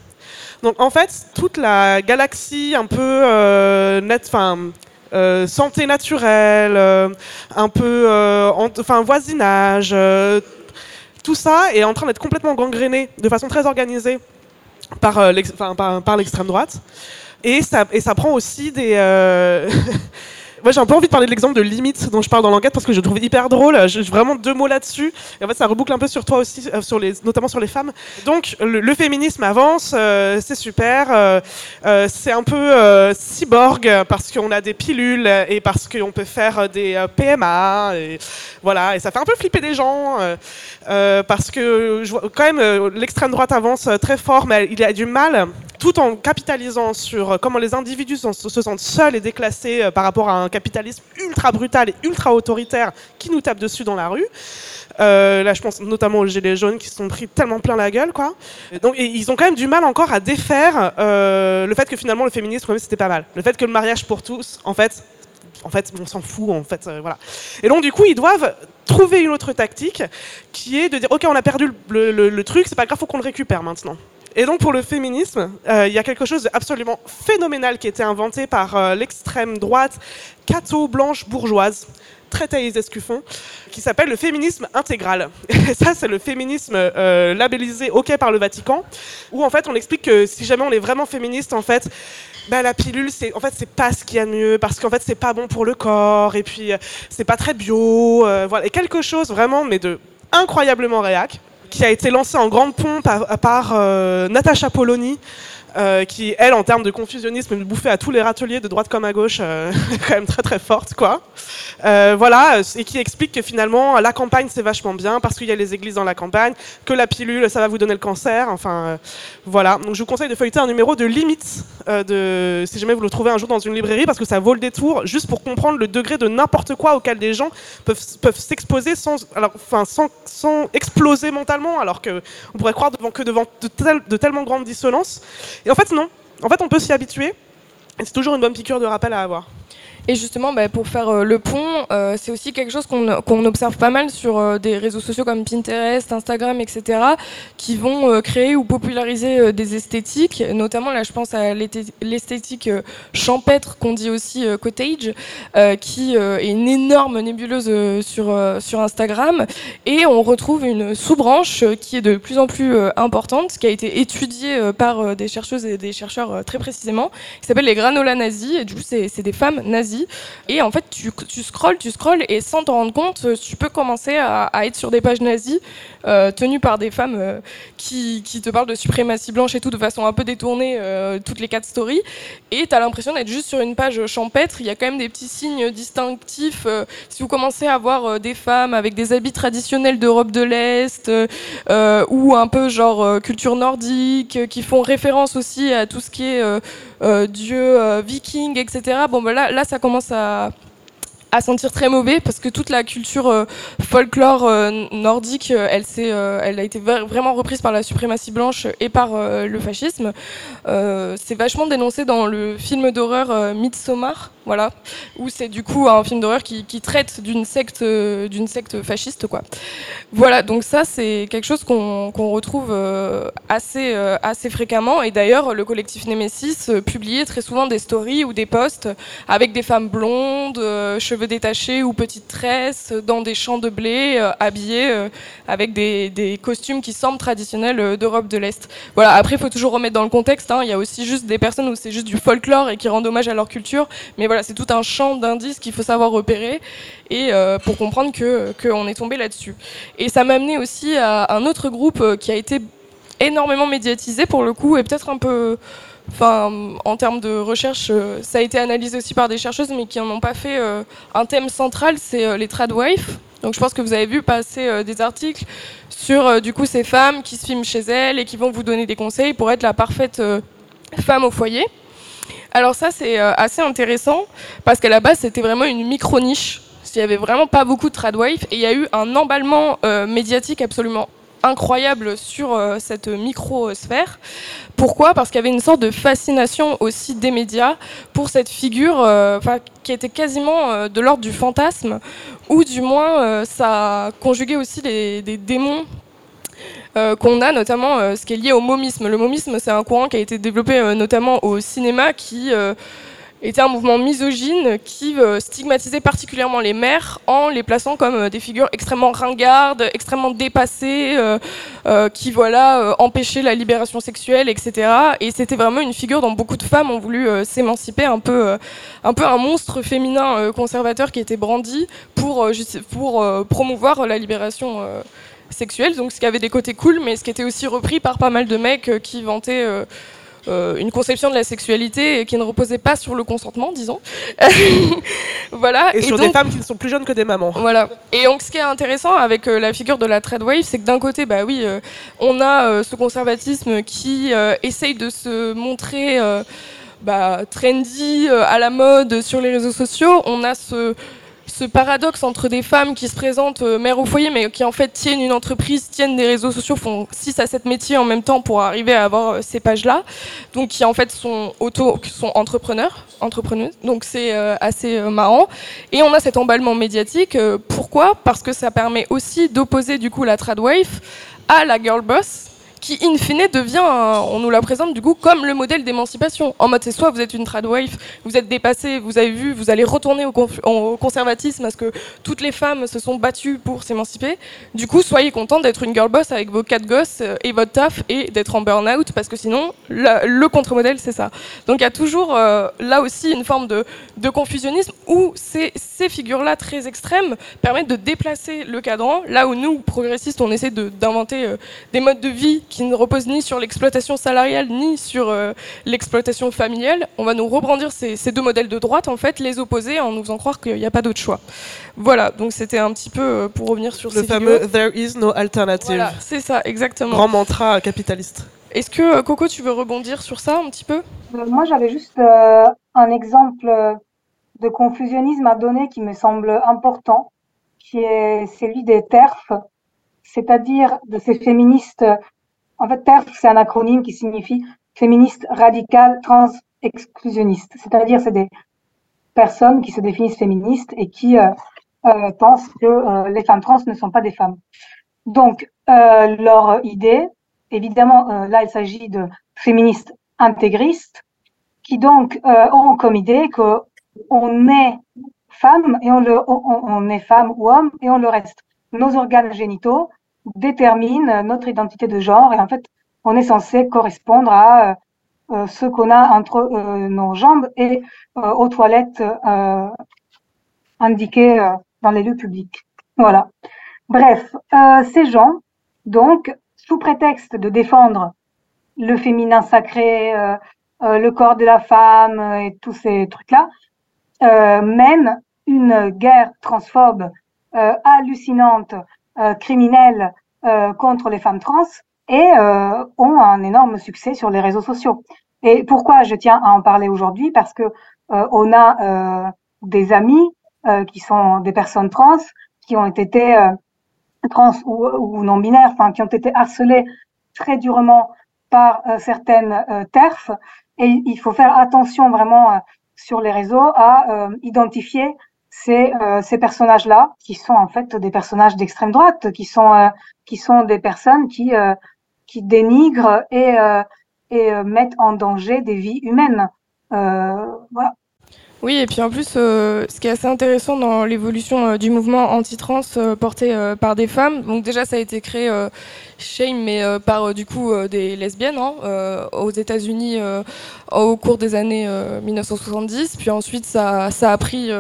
Donc en fait, toute la galaxie un peu euh, net, santé naturelle, un peu enfin voisinage, tout ça est en train d'être complètement gangréné de façon très organisée par l'extrême droite. Et ça, et ça prend aussi des. Euh, j'ai un peu envie de parler de l'exemple de limite dont je parle dans l'enquête parce que je le trouve hyper drôle. J'ai vraiment deux mots là-dessus. Et en fait, ça reboucle un peu sur toi aussi, euh, notamment sur les femmes. Donc, le, féminisme avance, euh, c'est super. c'est un peu cyborg parce qu'on a des pilules et parce qu'on peut faire des PMA. Et voilà, et ça fait un peu flipper des gens parce que quand même l'extrême droite avance très fort, mais il a du mal tout en capitalisant sur euh, comment les individus se sentent seuls et déclassés euh, par rapport à un capitalisme ultra brutal et ultra autoritaire qui nous tape dessus dans la rue. Euh, là, je pense notamment aux gilets jaunes qui se sont pris tellement plein la gueule, quoi. donc, ils ont quand même du mal encore à défaire le fait que finalement le féminisme, c'était pas mal. Le fait que le mariage pour tous, en fait, en fait, on s'en fout, en fait, voilà. Et donc, du coup, ils doivent trouver une autre tactique qui est de dire, ok, on a perdu le, le truc, c'est pas grave, faut qu'on le récupère maintenant. Et donc pour le féminisme, euh, il y a quelque chose d'absolument phénoménal qui a été inventé par euh, l'extrême droite catho-blanche bourgeoise très Thaïs Escuffon, qui s'appelle le féminisme intégral. Et ça, c'est le féminisme euh, labellisé OK par le Vatican, où en fait on explique que si jamais on est vraiment féministe, en fait, bah, la pilule, c'est en fait c'est pas ce qu'il y a de mieux parce qu'en fait c'est pas bon pour le corps et puis c'est pas très bio, voilà, et quelque chose vraiment mais de incroyablement réac qui a été lancé en grande pompe par, euh, Natacha Polony, euh, qui, elle, en termes de confusionnisme, bouffait à tous les râteliers de droite comme à gauche, euh, quand même très très forte, quoi. Euh, voilà, et qui explique que finalement, la campagne, c'est vachement bien, parce qu'il y a les églises dans la campagne, que la pilule, ça va vous donner le cancer, enfin, voilà. Donc je vous conseille de feuilleter un numéro de Limite, de, si jamais vous le trouvez un jour dans une librairie, parce que ça vaut le détour, juste pour comprendre le degré de n'importe quoi auquel des gens peuvent, peuvent s'exposer sans, alors, enfin, sans, sans exploser mentalement, alors qu'on pourrait croire devant, que devant de, de tellement grandes dissonances. Et en fait, non. En fait, on peut s'y habituer. C'est toujours une bonne piqûre de rappel à avoir. Et justement, bah, pour faire euh, le pont, euh, c'est aussi quelque chose qu'on observe pas mal sur euh, des réseaux sociaux comme Pinterest, Instagram, etc., qui vont créer ou populariser des esthétiques. Notamment, là, je pense à l'esthétique champêtre qu'on dit aussi cottage, qui est une énorme nébuleuse sur, Instagram. Et on retrouve une sous-branche qui est de plus en plus importante, qui a été étudiée par des chercheuses et des chercheurs très précisément, qui s'appelle les granola nazis. Et du coup, c'est des femmes nazies et en fait, tu, tu scrolles, tu scrolles, et sans t'en rendre compte, tu peux commencer à, être sur des pages nazies euh, tenues par des femmes euh, qui, te parlent de suprématie blanche et tout de façon un peu détournée, euh, toutes les quatre stories. Et tu as l'impression d'être juste sur une page champêtre. Il y a quand même des petits signes distinctifs. si vous commencez à voir des femmes avec des habits traditionnels d'Europe de l'Est, ou un peu genre culture nordique, qui font référence aussi à tout ce qui est dieu viking, etc. Bon, ben là, là, ça commence à, sentir très mauvais parce que toute la culture euh, folklore euh, nordique, euh, elle, elle a été vraiment reprise par la suprématie blanche et par le fascisme. c'est vachement dénoncé dans le film d'horreur Midsommar, voilà, où c'est du coup un film d'horreur qui, traite d'une secte, d'une secte fasciste, quoi. Voilà, donc ça c'est quelque chose qu'on retrouve assez, assez fréquemment. Et d'ailleurs, le collectif Nemesis publiait très souvent des stories ou des posts avec des femmes blondes, cheveux détachés ou petites tresses dans des champs de blé, euh, habillés euh, avec des, costumes qui semblent traditionnels euh, d'Europe de l'Est. Voilà. Après, il faut toujours remettre dans le contexte. Hein. Il y a aussi juste des personnes où c'est juste du folklore et qui rendent hommage à leur culture. Mais voilà, c'est tout un champ d'indices qu'il faut savoir repérer et pour comprendre que qu'on est tombé là-dessus. Et ça m'a amené aussi à un autre groupe qui a été énormément médiatisé pour le coup et peut-être un peu Enfin, en termes de recherche, euh, ça a été analysé aussi par des chercheuses, mais qui n'en ont pas fait euh, un thème central, c'est euh, les tradwives. Donc je pense que vous avez vu passer des articles sur du coup ces femmes qui se filment chez elles et qui vont vous donner des conseils pour être la parfaite femme au foyer. Alors ça c'est assez intéressant parce qu'à la base c'était vraiment une micro niche. Il n'y avait vraiment pas beaucoup de tradwives et il y a eu un emballement médiatique absolument incroyable sur euh, cette micro-sphère. Pourquoi? Parce qu'il y avait une sorte de fascination aussi des médias pour cette figure euh, qui était quasiment euh, de l'ordre du fantasme, ou du moins ça conjuguait aussi des démons qu'on a, notamment ce qui est lié au momisme. Le momisme, c'est un courant qui a été développé notamment au cinéma qui était un mouvement misogyne qui euh, stigmatisait particulièrement les mères en les plaçant comme euh, des figures extrêmement ringardes, extrêmement dépassées, euh, qui voilà empêchaient la libération sexuelle, etc. Et c'était vraiment une figure dont beaucoup de femmes ont voulu s'émanciper, un peu, un peu un monstre féminin conservateur qui était brandi pour, pour promouvoir la libération sexuelle. Donc ce qui avait des côtés cool, mais ce qui était aussi repris par pas mal de mecs qui vantaient euh, une conception de la sexualité qui ne reposait pas sur le consentement, disons. voilà. Et, sur des femmes qui ne sont plus jeunes que des mamans. Voilà. Et donc, ce qui est intéressant avec euh, la figure de la trade wave, c'est que d'un côté, bah oui, euh, on a ce conservatisme qui essaye de se montrer bah, trendy, à la mode sur les réseaux sociaux. On a ce ce paradoxe entre des femmes qui se présentent euh, mères au foyer, mais qui en fait tiennent une entreprise, tiennent des réseaux sociaux, font 6 à 7 métiers en même temps pour arriver à avoir euh, ces pages-là, donc qui en fait sont auto, sont entrepreneurs, entrepreneuses. Donc c'est euh, assez marrant. Et on a cet emballement médiatique. pourquoi? Parce que ça permet aussi d'opposer du coup la trad wave à la girl boss qui in fine devient, on nous la présente du coup comme le modèle d'émancipation. En mode c'est soit vous êtes une trad wife, vous êtes dépassé, vous avez vu, vous allez retourner au, conservatisme parce que toutes les femmes se sont battues pour s'émanciper. Du coup, soyez content d'être une girl boss avec vos quatre gosses euh, et votre taf et d'être en burn-out parce que sinon le contre-modèle c'est ça. Donc il y a toujours euh, là aussi une forme de, confusionnisme où ces, figures-là très extrêmes permettent de déplacer le cadran là où nous progressistes on essaie d'inventer euh, des modes de vie ne repose ni sur l'exploitation salariale ni sur euh, l'exploitation familiale. On va nous rebrandir ces, deux modèles de droite, en fait, les opposer en nous faisant croire qu'il n'y a pas d'autre choix. Voilà, donc c'était un petit peu euh, pour revenir sur le fameux There is no alternative. Voilà, c'est ça, exactement. Grand mantra capitaliste. Est-ce que euh, Coco, tu veux rebondir sur ça un petit peu? Moi, j'avais juste un exemple de confusionnisme à donner qui me semble important, qui est celui des TERF, c'est-à-dire de ces féministes en fait, TERF, c'est un acronyme qui signifie féministe radical trans exclusionniste. C'est-à-dire, c'est des personnes qui se définissent féministes et qui euh, euh, pensent que euh, les femmes trans ne sont pas des femmes. Donc, leur idée, évidemment, là, il s'agit de féministes intégristes qui donc ont comme idée que on est femme et on, le, on est femme ou homme et on le reste. Nos organes génitaux détermine notre identité de genre et en fait, on est censé correspondre à euh, ce qu'on a entre euh, nos jambes et euh, aux toilettes indiquées dans les lieux publics. Voilà. Bref, ces gens, donc, sous prétexte de défendre le féminin sacré, le corps de la femme et tous ces trucs-là, mènent une guerre transphobe hallucinante euh, criminels euh, contre les femmes trans et euh, ont un énorme succès sur les réseaux sociaux. Et pourquoi je tiens à en parler aujourd'hui? Parce que on a des amis qui sont des personnes trans qui ont été trans ou, ou non binaires, enfin qui ont été harcelées très durement par certaines TERF. Et il faut faire attention vraiment sur les réseaux à identifier c'est euh, ces personnages-là qui sont en fait des personnages d'extrême droite, qui sont euh, qui sont des personnes qui euh, qui dénigrent et et mettent en danger des vies humaines. voilà. Oui, et puis en plus, ce qui est assez intéressant dans l'évolution du mouvement anti-trans porté par des femmes, donc déjà ça a été créé Shame, mais par du coup des lesbiennes hein, aux États-Unis au cours des années 1970, puis ensuite ça, ça a pris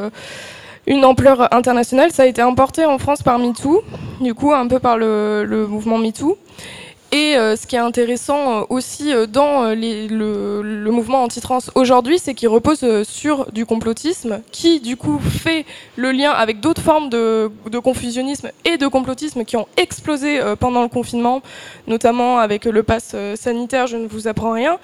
une ampleur internationale. Ça a été importé en France par MeToo, du coup un peu par le, mouvement MeToo. Et euh, ce qui est intéressant euh, aussi euh, dans le, mouvement anti-trans aujourd'hui, c'est qu'il repose sur du complotisme, qui du coup fait le lien avec d'autres formes de, confusionnisme et de complotisme qui ont explosé pendant le confinement, notamment avec le pass sanitaire, je ne vous apprends rien.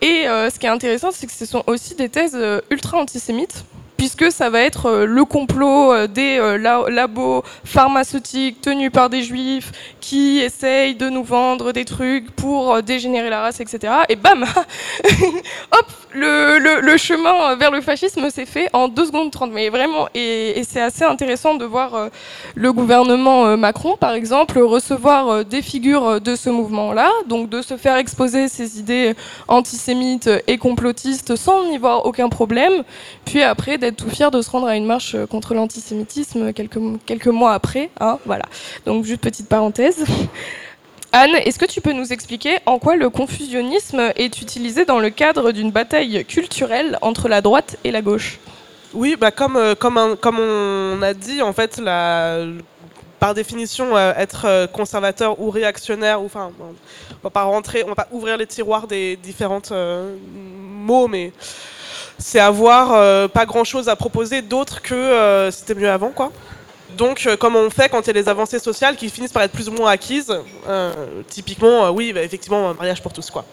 Et ce qui est intéressant, c'est que ce sont aussi des thèses ultra antisémites puisque ça va être euh, le complot euh, des euh, labos pharmaceutiques tenus par des juifs qui essayent de nous vendre des trucs pour dégénérer la race, etc. Et bam Hop le, chemin vers le fascisme s'est fait en 2 secondes 30. Mais vraiment, et, c'est assez intéressant de voir le gouvernement Macron, par exemple, recevoir des figures de ce mouvement-là, donc de se faire exposer ses idées antisémites et complotistes sans y voir aucun problème, puis après d'être tout fier de se rendre à une marche contre l'antisémitisme quelques, quelques mois après. Hein, voilà. Donc, juste petite parenthèse. Anne, est-ce que tu peux nous expliquer en quoi le confusionnisme est utilisé dans le cadre d'une bataille culturelle entre la droite et la gauche? Oui, bah comme, euh, comme, on a dit, en fait, par définition, euh, être euh, conservateur ou réactionnaire, ou, enfin, on va pas va pas ouvrir les tiroirs des différentes mots, mais c'est avoir euh, pas grand chose à proposer d'autre que euh, c'était mieux avant, quoi. Donc, euh, comme on fait quand il y a des avancées sociales qui finissent par être plus ou moins acquises, typiquement, oui, bah, effectivement, un mariage pour tous, quoi.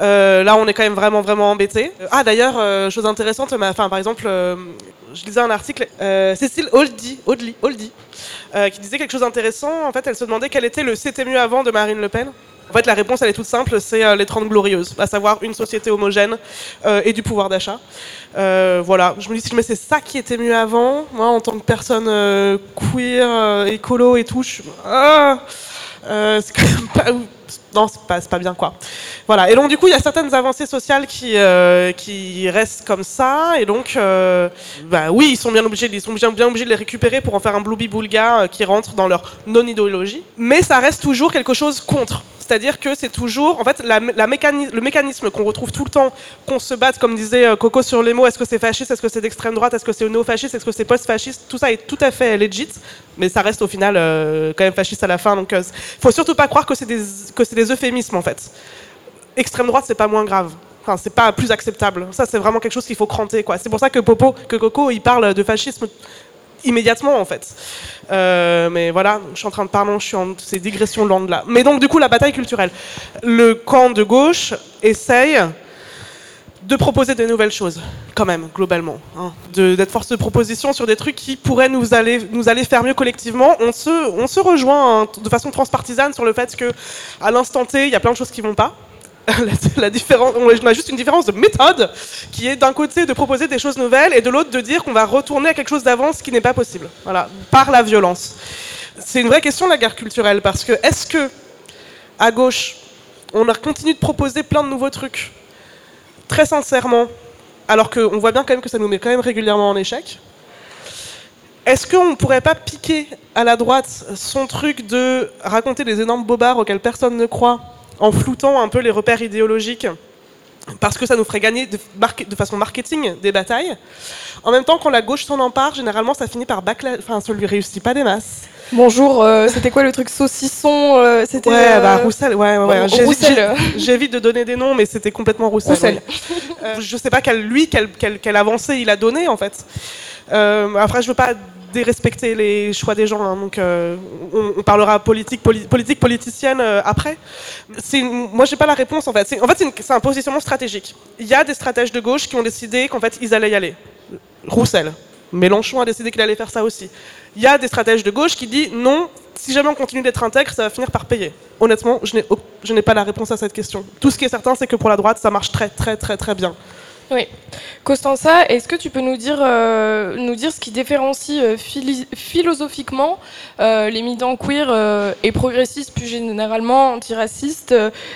là, on est quand même vraiment, vraiment embêté. Ah, d'ailleurs, chose intéressante, enfin, par exemple, je lisais un article, euh, Cécile Oldie, Oldie euh, qui disait quelque chose d'intéressant. En fait, elle se demandait quel était le C'était mieux avant de Marine Le Pen. En fait, la réponse, elle est toute simple, c'est euh, les 30 glorieuses, à savoir une société homogène euh, et du pouvoir d'achat. Euh, voilà, je me dis, si c'est ça qui était mieux avant, moi, en tant que personne euh, queer, euh, écolo et tout, je suis... Ah, euh, c'est quand même pas... Non, c'est pas, pas bien, quoi. Voilà, et donc du coup, il y a certaines avancées sociales qui, euh, qui restent comme ça, et donc, euh, bah oui, ils sont bien obligés, ils sont bien, obligés de les récupérer pour en faire un bloubi-boulga euh, qui rentre dans leur non-idéologie, mais ça reste toujours quelque chose contre. C'est-à-dire que c'est toujours, en fait, la, la mécani- le mécanisme qu'on retrouve tout le temps, qu'on se batte, comme disait euh, Coco sur les mots, est-ce que c'est fasciste, est-ce que c'est d'extrême droite, est-ce que c'est néo-fasciste, est-ce que c'est post-fasciste, tout ça est tout à fait legit, mais ça reste au final euh, quand même fasciste à la fin. Donc, il faut surtout pas croire que c'est des, des euphémismes en fait. Extrême droite, c'est pas moins grave. Enfin, c'est pas plus acceptable. Ça, c'est vraiment quelque chose qu'il faut cranter, quoi. C'est pour ça que Popo, que Coco, il parle de fascisme immédiatement, en fait. Euh, mais voilà, je suis en train de parler, je suis en ces digressions longues là. Mais donc, du coup, la bataille culturelle. Le camp de gauche essaye de proposer des nouvelles choses, quand même, globalement. hein. De- D'être force de proposition sur des trucs qui pourraient nous aller, nous aller faire mieux collectivement. On se, on se rejoint hein, de façon transpartisane sur le fait que, à l'instant T, il y a plein de choses qui vont pas. on a juste une différence de méthode qui est d'un côté de proposer des choses nouvelles et de l'autre de dire qu'on va retourner à quelque chose d'avant, ce qui n'est pas possible. Voilà, par la violence. C'est une vraie question la guerre culturelle parce que est-ce que à gauche on a continué de proposer plein de nouveaux trucs? Très sincèrement, alors qu'on voit bien quand même que ça nous met quand même régulièrement en échec. Est-ce qu'on ne pourrait pas piquer à la droite son truc de raconter des énormes bobards auxquels personne ne croit, en floutant un peu les repères idéologiques, parce que ça nous ferait gagner de, façon marketing des batailles En même temps, quand la gauche s'en empare, généralement ça finit par backlash, enfin ça lui réussit pas des masses. Bonjour, euh, c'était quoi le truc saucisson euh, C'était. Ouais, euh, bah Roussel, ouais, ouais, J'évite- Roussel. j'ai- J'évite de donner des noms, mais c'était complètement Roussel. Roussel. ouais. Euh, je sais pas quelle, lui, quelle, quelle, quelle avancée il a donné, en fait. Euh, après, je veux pas dérespecter les choix des gens, hein, donc euh, on, parlera politique, poli- politique politicienne euh, après. Une- moi, j'ai pas la réponse, en fait. En fait, c'est, un positionnement stratégique. Il y a des stratèges de gauche qui ont décidé qu'en fait, ils allaient y aller. Roussel. Mélenchon a décidé qu'il allait faire ça aussi. Il y a des stratèges de gauche qui disent non, si jamais on continue d'être intègre, ça va finir par payer. Honnêtement, je n'ai pas la réponse à cette question. Tout ce qui est certain, c'est que pour la droite, ça marche très, très, très, très bien. Oui. Costanza, est-ce que tu peux nous dire, euh, nous dire ce qui différencie euh, philosophiquement euh, les militants queer et progressistes, plus généralement antiracistes,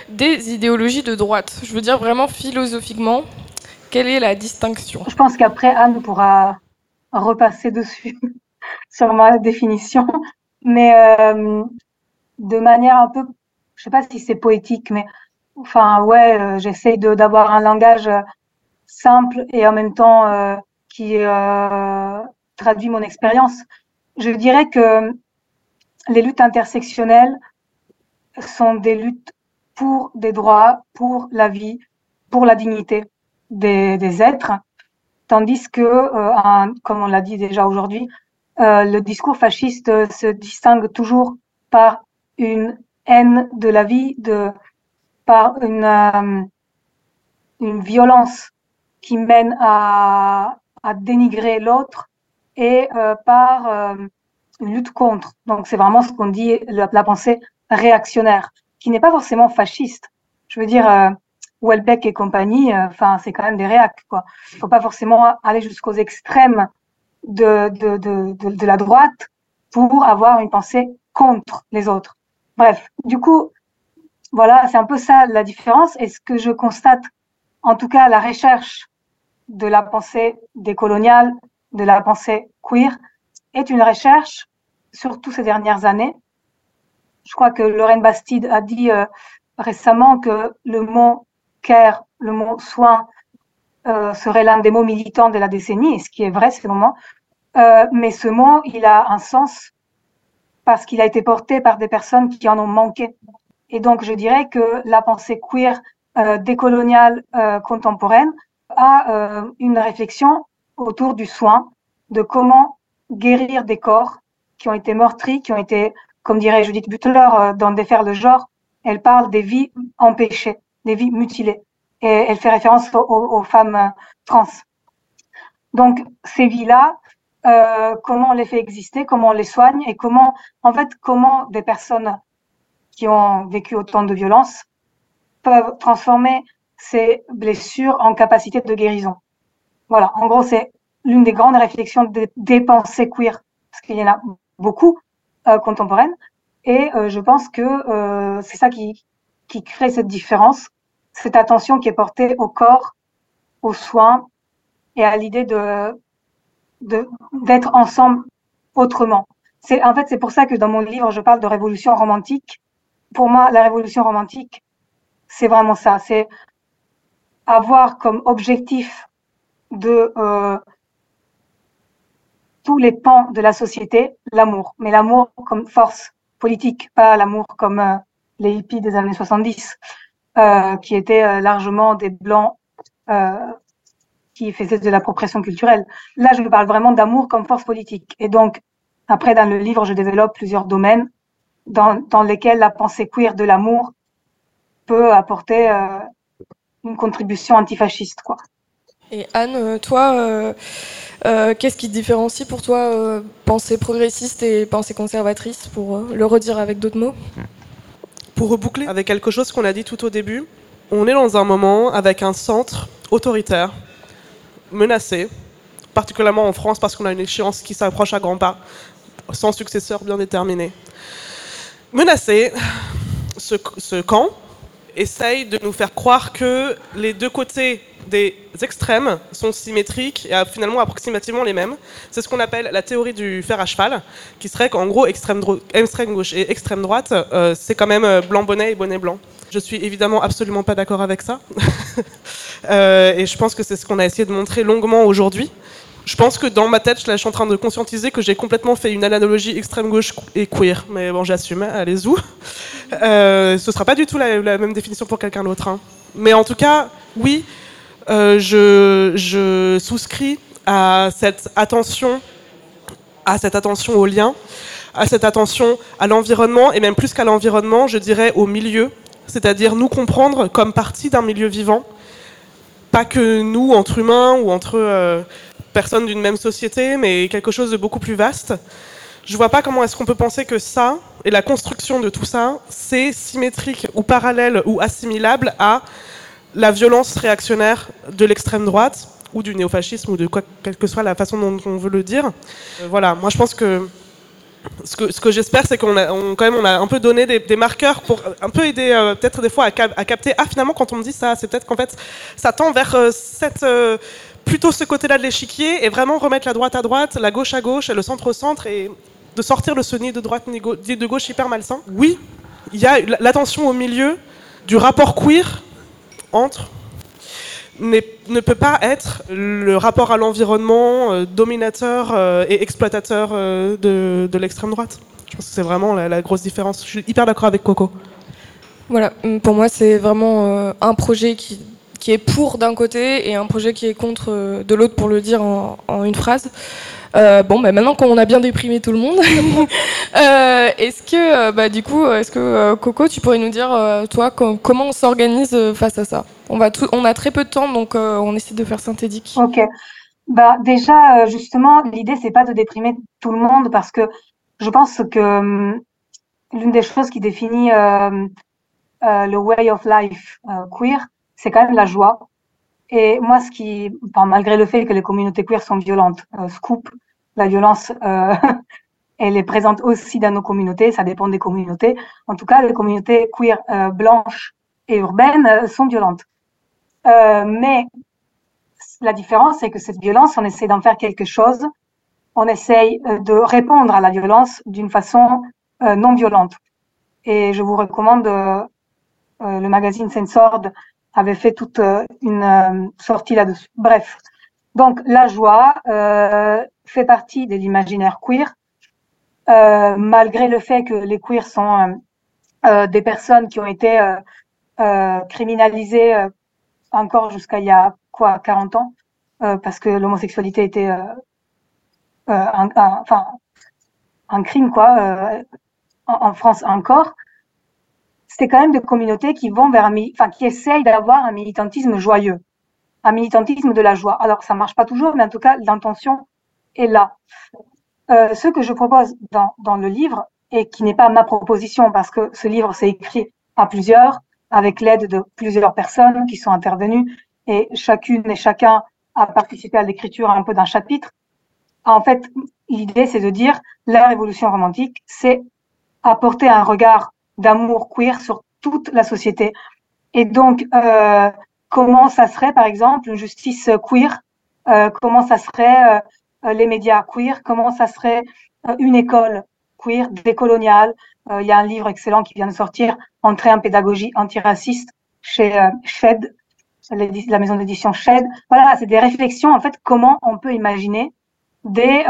des idéologies de droite? Je veux dire vraiment philosophiquement, quelle est la distinction? Je pense qu'après, Anne pourra repasser dessus sur ma définition. Mais de manière un peu, je sais pas si c'est poétique, mais enfin, ouais, j'essaye d'avoir un langage simple et en même temps euh, qui euh, traduit mon expérience. Je dirais que les luttes intersectionnelles sont des luttes pour des droits, pour la vie, pour la dignité des, êtres, tandis que, euh, comme on l'a dit déjà aujourd'hui, le discours fasciste se distingue toujours par une haine de la vie, de, par une violence qui mène à, à dénigrer l'autre et euh, par euh, une lutte contre. Donc c'est vraiment ce qu'on dit la, la pensée réactionnaire, qui n'est pas forcément fasciste. Je veux dire, euh, Welbeck et compagnie, euh, enfin c'est quand même des réacs quoi. Il faut pas forcément aller jusqu'aux extrêmes de, de, de, de, la droite pour avoir une pensée contre les autres. Bref, du coup, voilà, c'est un peu ça la différence. Et ce que je constate, en tout cas, la recherche de la pensée décoloniale, de la pensée queer, est une recherche, surtout ces dernières années. Je crois que Lorraine Bastide a dit euh, récemment que le mot care, le mot soin, euh, serait l'un des mots militants de la décennie, ce qui est vrai, le moment. Euh, mais ce mot, il a un sens parce qu'il a été porté par des personnes qui en ont manqué. Et donc, je dirais que la pensée queer euh, décoloniale euh, contemporaine a euh, une réflexion autour du soin, de comment guérir des corps qui ont été meurtris, qui ont été, comme dirait Judith Butler, euh, dans Défaire le genre, elle parle des vies empêchées, des vies mutilées. Et elle fait référence aux, femmes euh, trans. Donc, ces vies-là, euh, comment on les fait exister, comment on les soigne et comment, en fait, comment des personnes qui ont vécu autant de violence peuvent transformer ces blessures en capacité de guérison. Voilà, en gros, c'est l'une des grandes réflexions des, pensées queer, parce qu'il y en a beaucoup euh, contemporaines, et euh, je pense que euh, c'est ça qui, qui crée cette différence, cette attention qui est portée au corps, aux soins et à l'idée de d'être ensemble autrement. C'est en fait c'est pour ça que dans mon livre je parle de révolution romantique. Pour moi, la révolution romantique, c'est vraiment ça, c'est avoir comme objectif de euh, tous les pans de la société l'amour, mais l'amour comme force politique, pas l'amour comme euh, les hippies des années 70, euh, qui étaient euh, largement des blancs euh, qui faisaient de l'appropriation culturelle. Là, je parle vraiment d'amour comme force politique. Et donc, après, dans le livre, je développe plusieurs domaines dans, dans lesquels la pensée queer de l'amour peut apporter une contribution antifasciste, quoi. Et Anne, euh, toi, euh, euh, qu'est-ce qui différencie pour toi euh, pensée progressiste et pensée conservatrice, pour euh, le redire avec d'autres mots? Pour reboucler avec quelque chose qu'on a dit tout au début, on est dans un moment avec un centre autoritaire, menacé, particulièrement en France parce qu'on a une échéance qui s'approche à grands pas, sans successeur bien déterminé. Menacé, ce, ce camp essaye de nous faire croire que les deux côtés des extrêmes sont symétriques et finalement approximativement les mêmes. C'est ce qu'on appelle la théorie du fer à cheval, qui serait qu'en gros extrême, gauche et extrême droite, euh, c'est quand même euh, blanc bonnet et bonnet blanc. Je suis évidemment absolument pas d'accord avec ça. euh, et je pense que c'est ce qu'on a essayé de montrer longuement aujourd'hui. Je pense que dans ma tête, là, je suis en train de conscientiser que j'ai complètement fait une analogie extrême gauche et queer. Mais bon, j'assume, allez-y. Euh, ce sera pas du tout la, même définition pour quelqu'un d'autre. Hein. Mais en tout cas, oui, euh, je, je, souscris à cette attention, à cette attention au lien, à cette attention à l'environnement, et même plus qu'à l'environnement, je dirais au milieu, c'est-à-dire nous comprendre comme partie d'un milieu vivant, pas que nous, entre humains ou entre euh, personnes d'une même société, mais quelque chose de beaucoup plus vaste. Je vois pas comment est-ce qu'on peut penser que ça, et la construction de tout ça, c'est symétrique ou parallèle ou assimilable à la violence réactionnaire de l'extrême droite ou du néofascisme ou de quoi, quelle que soit la façon dont on veut le dire. Euh, voilà, moi je pense que ce que, j'espère, c'est qu'on a, quand même, un peu donné des, marqueurs pour un peu aider euh, peut-être des fois à, cap à, capter. Ah, finalement, quand on me dit ça, c'est peut-être qu'en fait, ça tend vers euh, cette, plutôt ce côté-là de l'échiquier et vraiment remettre la droite à droite, la gauche à gauche et le centre au centre et de sortir de ce nid de droite ni de gauche hyper malsain. Oui, il y a l'attention au milieu du rapport queer entre ne peut pas être le rapport à l'environnement euh, dominateur euh, et exploitateur euh, de, de l'extrême droite. Je pense que c'est vraiment la, grosse différence. Je suis hyper d'accord avec Coco. Voilà, pour moi c'est vraiment un projet qui, qui est pour d'un côté et un projet qui est contre euh, de l'autre pour le dire en, une phrase. Euh, bon, bah maintenant qu'on a bien déprimé tout le monde, euh, est-ce que, bah, du coup, est-ce que Coco, tu pourrais nous dire, toi, com comment on s'organise face à ça? On, va on a très peu de temps, donc on essaie de faire synthétique. Ok. Bah, déjà, justement, l'idée, c'est pas de déprimer tout le monde parce que je pense que hum, l'une des choses qui définit euh, le way of life queer, c'est quand même la joie. Et moi, ce qui, malgré le fait que les communautés queer sont violentes, euh, scoop, la violence, euh, elle est présente aussi dans nos communautés, ça dépend des communautés. En tout cas, les communautés queer euh, blanches et urbaines sont violentes. Mais la différence, c'est que cette violence, on essaie d'en faire quelque chose, on essaye de répondre à la violence d'une façon non violente. Et je vous recommande, le magazine Censored avait fait toute une euh, sortie là-dessus. Bref, donc la joie euh, fait partie de l'imaginaire queer, euh, malgré le fait que les queers sont euh, des personnes qui ont été criminalisées encore jusqu'à il y a quoi 40 ans, parce que l'homosexualité était un, un, enfin un crime quoi en, en France encore c'est quand même des communautés qui vont vers enfin, qui essayent d'avoir un militantisme joyeux. un militantisme de la joie. Alors, ça marche pas toujours, mais en tout cas, l'intention est là. Euh, ce que je propose dans, dans le livre, et qui n'est pas ma proposition, parce que ce livre s'est écrit à plusieurs, avec l'aide de plusieurs personnes qui sont intervenues, et chacune et chacun a participé à l'écriture un peu d'un chapitre. En fait, l'idée, c'est de dire la révolution romantique, c'est apporter un regard d'amour queer sur toute la société. Et donc, euh, comment ça serait, par exemple, une justice queer euh, Comment ça serait euh, les médias queer Comment ça serait une école queer décoloniale Il y a un livre excellent qui vient de sortir, Entrée en pédagogie antiraciste, chez Shed, la maison d'édition Shed. Voilà, c'est des réflexions, en fait, comment on peut imaginer des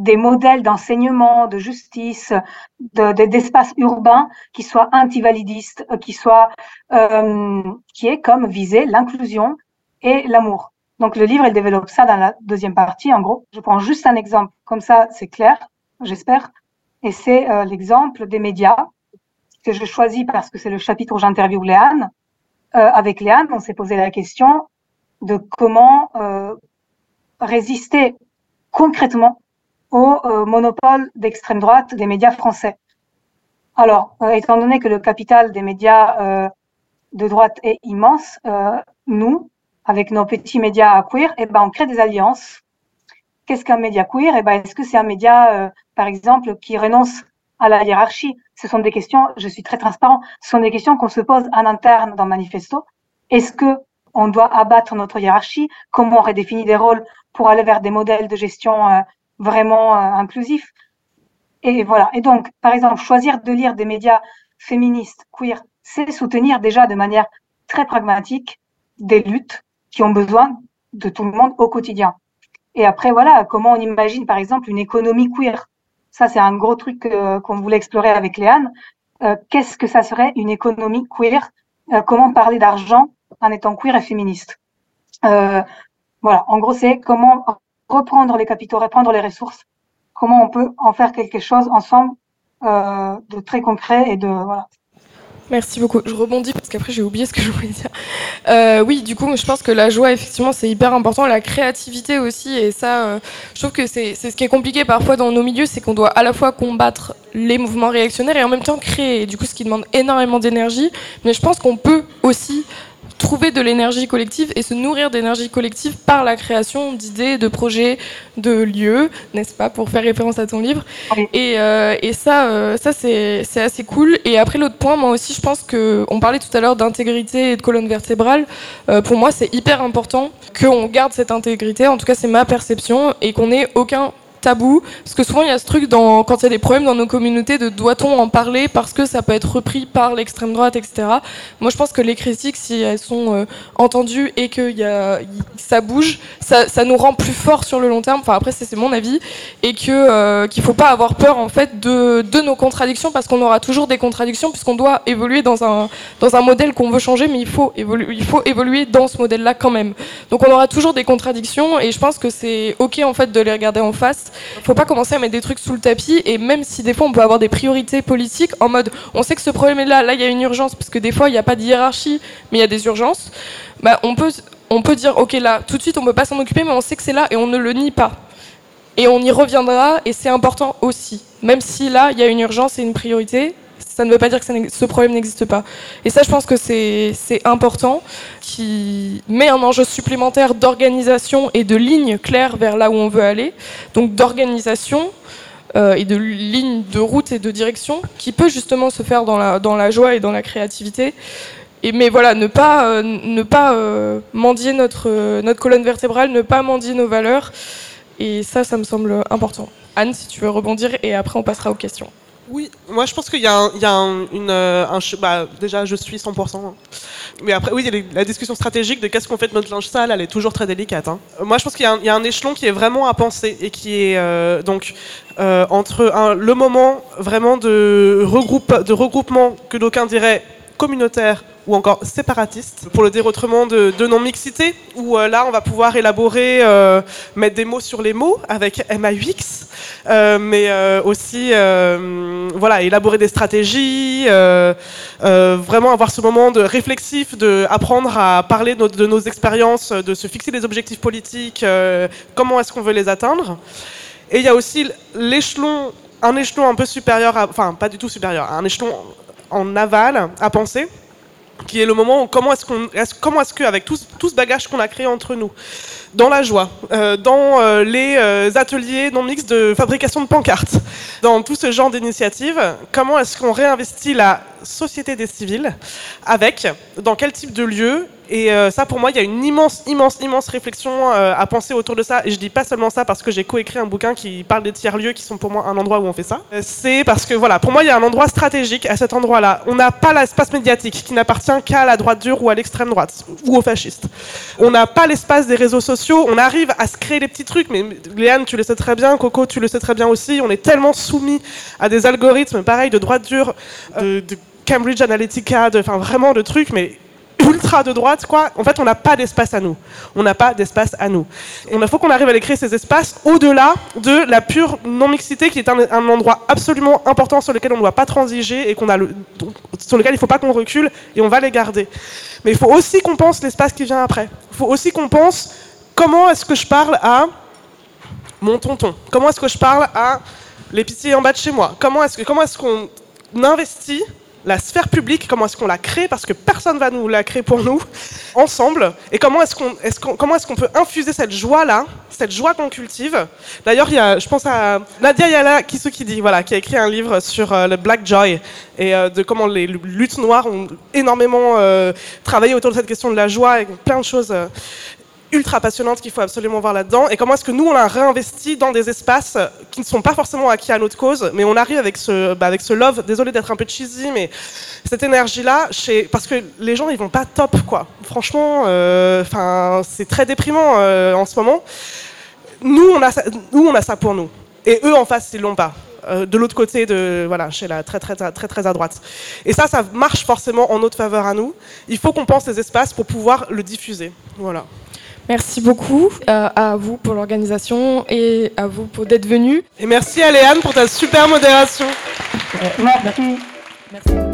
des modèles d'enseignement, de justice, d'espaces de, urbains qui soient antivalidistes, euh, qui soient, euh, qui est comme viser l'inclusion et l'amour. Donc le livre, il développe ça dans la deuxième partie. En gros, je prends juste un exemple, comme ça c'est clair, j'espère. Et c'est euh, l'exemple des médias que je choisis parce que c'est le chapitre où j'interviewe Léane. Euh, avec Léane, on s'est posé la question de comment euh, résister concrètement au euh, monopole d'extrême droite des médias français. Alors, euh, étant donné que le capital des médias euh, de droite est immense, nous, avec nos petits médias queer, eh ben, on crée des alliances. Qu'est-ce qu'un média queer? Eh ben, Est-ce que c'est un média, par exemple, qui renonce à la hiérarchie? Ce sont des questions, je suis très transparent, ce sont des questions qu'on se pose en interne dans Manifesto. Est-ce que on doit abattre notre hiérarchie? Comment on redéfinit des rôles pour aller vers des modèles de gestion vraiment euh, inclusif. Et voilà. Et donc, par exemple, choisir de lire des médias féministes, queer, c'est soutenir déjà de manière très pragmatique des luttes qui ont besoin de tout le monde au quotidien. Et après, voilà, comment on imagine, par exemple, une économie queer. Ça, c'est un gros truc euh, qu'on voulait explorer avec Léane. Euh, Qu'est-ce que ça serait une économie queer? Euh, Comment parler d'argent en étant queer et féministe? Euh, Voilà, en gros, c'est comment reprendre les capitaux, reprendre les ressources, comment on peut en faire quelque chose ensemble euh, de très concret et de voilà. Merci beaucoup. Je rebondis parce qu'après j'ai oublié ce que je voulais dire. Euh, oui, du coup, je pense que la joie, effectivement, c'est hyper important. La créativité aussi, et ça, euh, je trouve que c'est ce qui est compliqué parfois dans nos milieux, c'est qu'on doit à la fois combattre les mouvements réactionnaires et en même temps créer. du coup, ce qui demande énormément d'énergie. Mais je pense qu'on peut aussi trouver de l'énergie collective et se nourrir d'énergie collective par la création d'idées, de projets, de lieux, n'est-ce pas, pour faire référence à ton livre. Et, euh, et, ça, euh, ça c'est assez cool. Et après, l'autre point, moi aussi, je pense que on parlait tout à l'heure d'intégrité et de colonne vertébrale. Euh, pour moi, c'est hyper important qu'on garde cette intégrité. En tout cas, c'est ma perception et qu'on ait aucun tabou Parce que souvent, il y a ce truc, dans, quand il y a des problèmes dans nos communautés, de doit-on en parler parce que ça peut être repris par l'extrême droite, etc. Moi, je pense que les critiques, si elles sont euh, entendues et que ça bouge, ça, nous rend plus forts sur le long terme. Enfin, après, c'est mon avis. Et euh, qu'il faut pas avoir peur, en fait, de, nos contradictions parce qu'on aura toujours des contradictions puisqu'on doit évoluer dans un, dans un modèle qu'on veut changer, mais il faut, évoluer, il faut évoluer dans ce modèle-là quand même. Donc, on aura toujours des contradictions et je pense que c'est OK, en fait, de les regarder en face faut pas commencer à mettre des trucs sous le tapis et même si des fois on peut avoir des priorités politiques en mode on sait que ce problème est là, là il y a une urgence parce que des fois il n'y a pas de hiérarchie mais il y a des urgences, bah, on, peut, on peut dire ok là tout de suite on peut pas s'en occuper mais on sait que c'est là et on ne le nie pas. Et on y reviendra et c'est important aussi. Même si là il y a une urgence et une priorité, ça ne veut pas dire que ce problème n'existe pas. Et ça, je pense que c'est important, qui met un enjeu supplémentaire d'organisation et de ligne claire vers là où on veut aller. Donc d'organisation euh, et de ligne de route et de direction, qui peut justement se faire dans la, joie et dans la créativité. Mais voilà, ne pas, euh, euh, mendier notre colonne vertébrale, ne pas mendier nos valeurs. Et ça, ça me semble important. Anne, si tu veux rebondir, et après on passera aux questions. Oui, moi je pense qu'il y a, un, euh, bah, déjà je suis 100%. Hein. Mais après, oui, la discussion stratégique de qu'est-ce qu'on fait de notre linge sale, elle est toujours très délicate. Hein. Moi je pense qu'il y, a un échelon qui est vraiment à penser et qui est euh, donc euh, entre le moment vraiment de, de regroupement que d'aucuns diraient communautaire ou encore séparatiste, pour le dire autrement, de, non-mixité, où euh, là, on va pouvoir élaborer, euh, mettre des mots sur les mots avec MAUX, euh, mais aussi voilà, élaborer des stratégies, vraiment avoir ce moment de réflexif, de apprendre à parler de nos expériences, de se fixer des objectifs politiques, comment est-ce qu'on veut les atteindre. Et il y a aussi l'échelon, un échelon un peu supérieur, enfin pas du tout supérieur, un échelon en aval à penser, qui est le moment où comment est-ce qu'on, comment est-ce qu'avec tout, ce bagage qu'on a créé entre nous, dans la joie, euh, dans euh, les euh, ateliers non mixtes de fabrication de pancartes, dans tout ce genre d'initiatives, comment est-ce qu'on réinvestit la société des civils avec, dans quel type de lieu et euh, ça, pour moi, il y a une immense, immense, immense réflexion euh, à penser autour de ça. Et je dis pas seulement ça parce que j'ai coécrit un bouquin qui parle des tiers-lieux qui sont pour moi un endroit où on fait ça. Euh, c'est parce que, voilà, pour moi, il y a un endroit stratégique à cet endroit-là. On n'a pas l'espace médiatique qui n'appartient qu'à la droite dure ou à l'extrême droite ou aux fascistes. On n'a pas l'espace des réseaux sociaux. On arrive à se créer des petits trucs, mais Léane, tu le sais très bien, Coco, tu le sais très bien aussi. On est tellement soumis à des algorithmes, pareil, de droite dure, de, de Cambridge Analytica, enfin vraiment de trucs, mais ultra de droite, quoi. En fait, on n'a pas d'espace à nous. On n'a pas d'espace à nous. Il faut qu'on arrive à créer ces espaces au-delà de la pure non-mixité, qui est un, endroit absolument important sur lequel on ne doit pas transiger et qu'on a sur lequel il ne faut pas qu'on recule et on va les garder. Mais il faut aussi qu'on pense l'espace qui vient après. Il faut aussi qu'on pense comment est-ce que je parle à mon tonton? Comment est-ce que je parle à l'épicier en bas de chez moi? Comment est-ce comment est-ce qu'on investit la sphère publique, comment est-ce qu'on la crée, parce que personne va nous la créer pour nous, ensemble, et comment est-ce qu'on peut infuser cette joie-là, cette joie qu'on cultive. D'ailleurs, il y a, je pense à Nadia Yala voilà, qui a écrit un livre sur euh, le Black Joy, et euh, de comment les luttes noires ont énormément euh, travaillé autour de cette question de la joie, et plein de choses ultra passionnante qu'il faut absolument voir là-dedans. Et comment est-ce que nous, on a réinvesti dans des espaces qui ne sont pas forcément acquis à notre cause, mais on arrive avec ce, bah, avec ce love, désolé d'être un peu cheesy, mais cette énergie-là, parce que les gens, ils vont pas top, quoi. Franchement, euh, enfin, c'est très déprimant euh, en ce moment. Nous on, a ça, nous, on a ça pour nous. Et eux, en face, ils l'ont pas euh, de l'autre côté de voilà chez la très très très très très à droite et ça ça marche forcément en notre faveur à nous il faut qu'on pense ces espaces pour pouvoir le diffuser voilà Merci beaucoup euh, à vous pour l'organisation et à vous pour d'être venu. Et merci à Léane pour ta super modération. Merci. merci.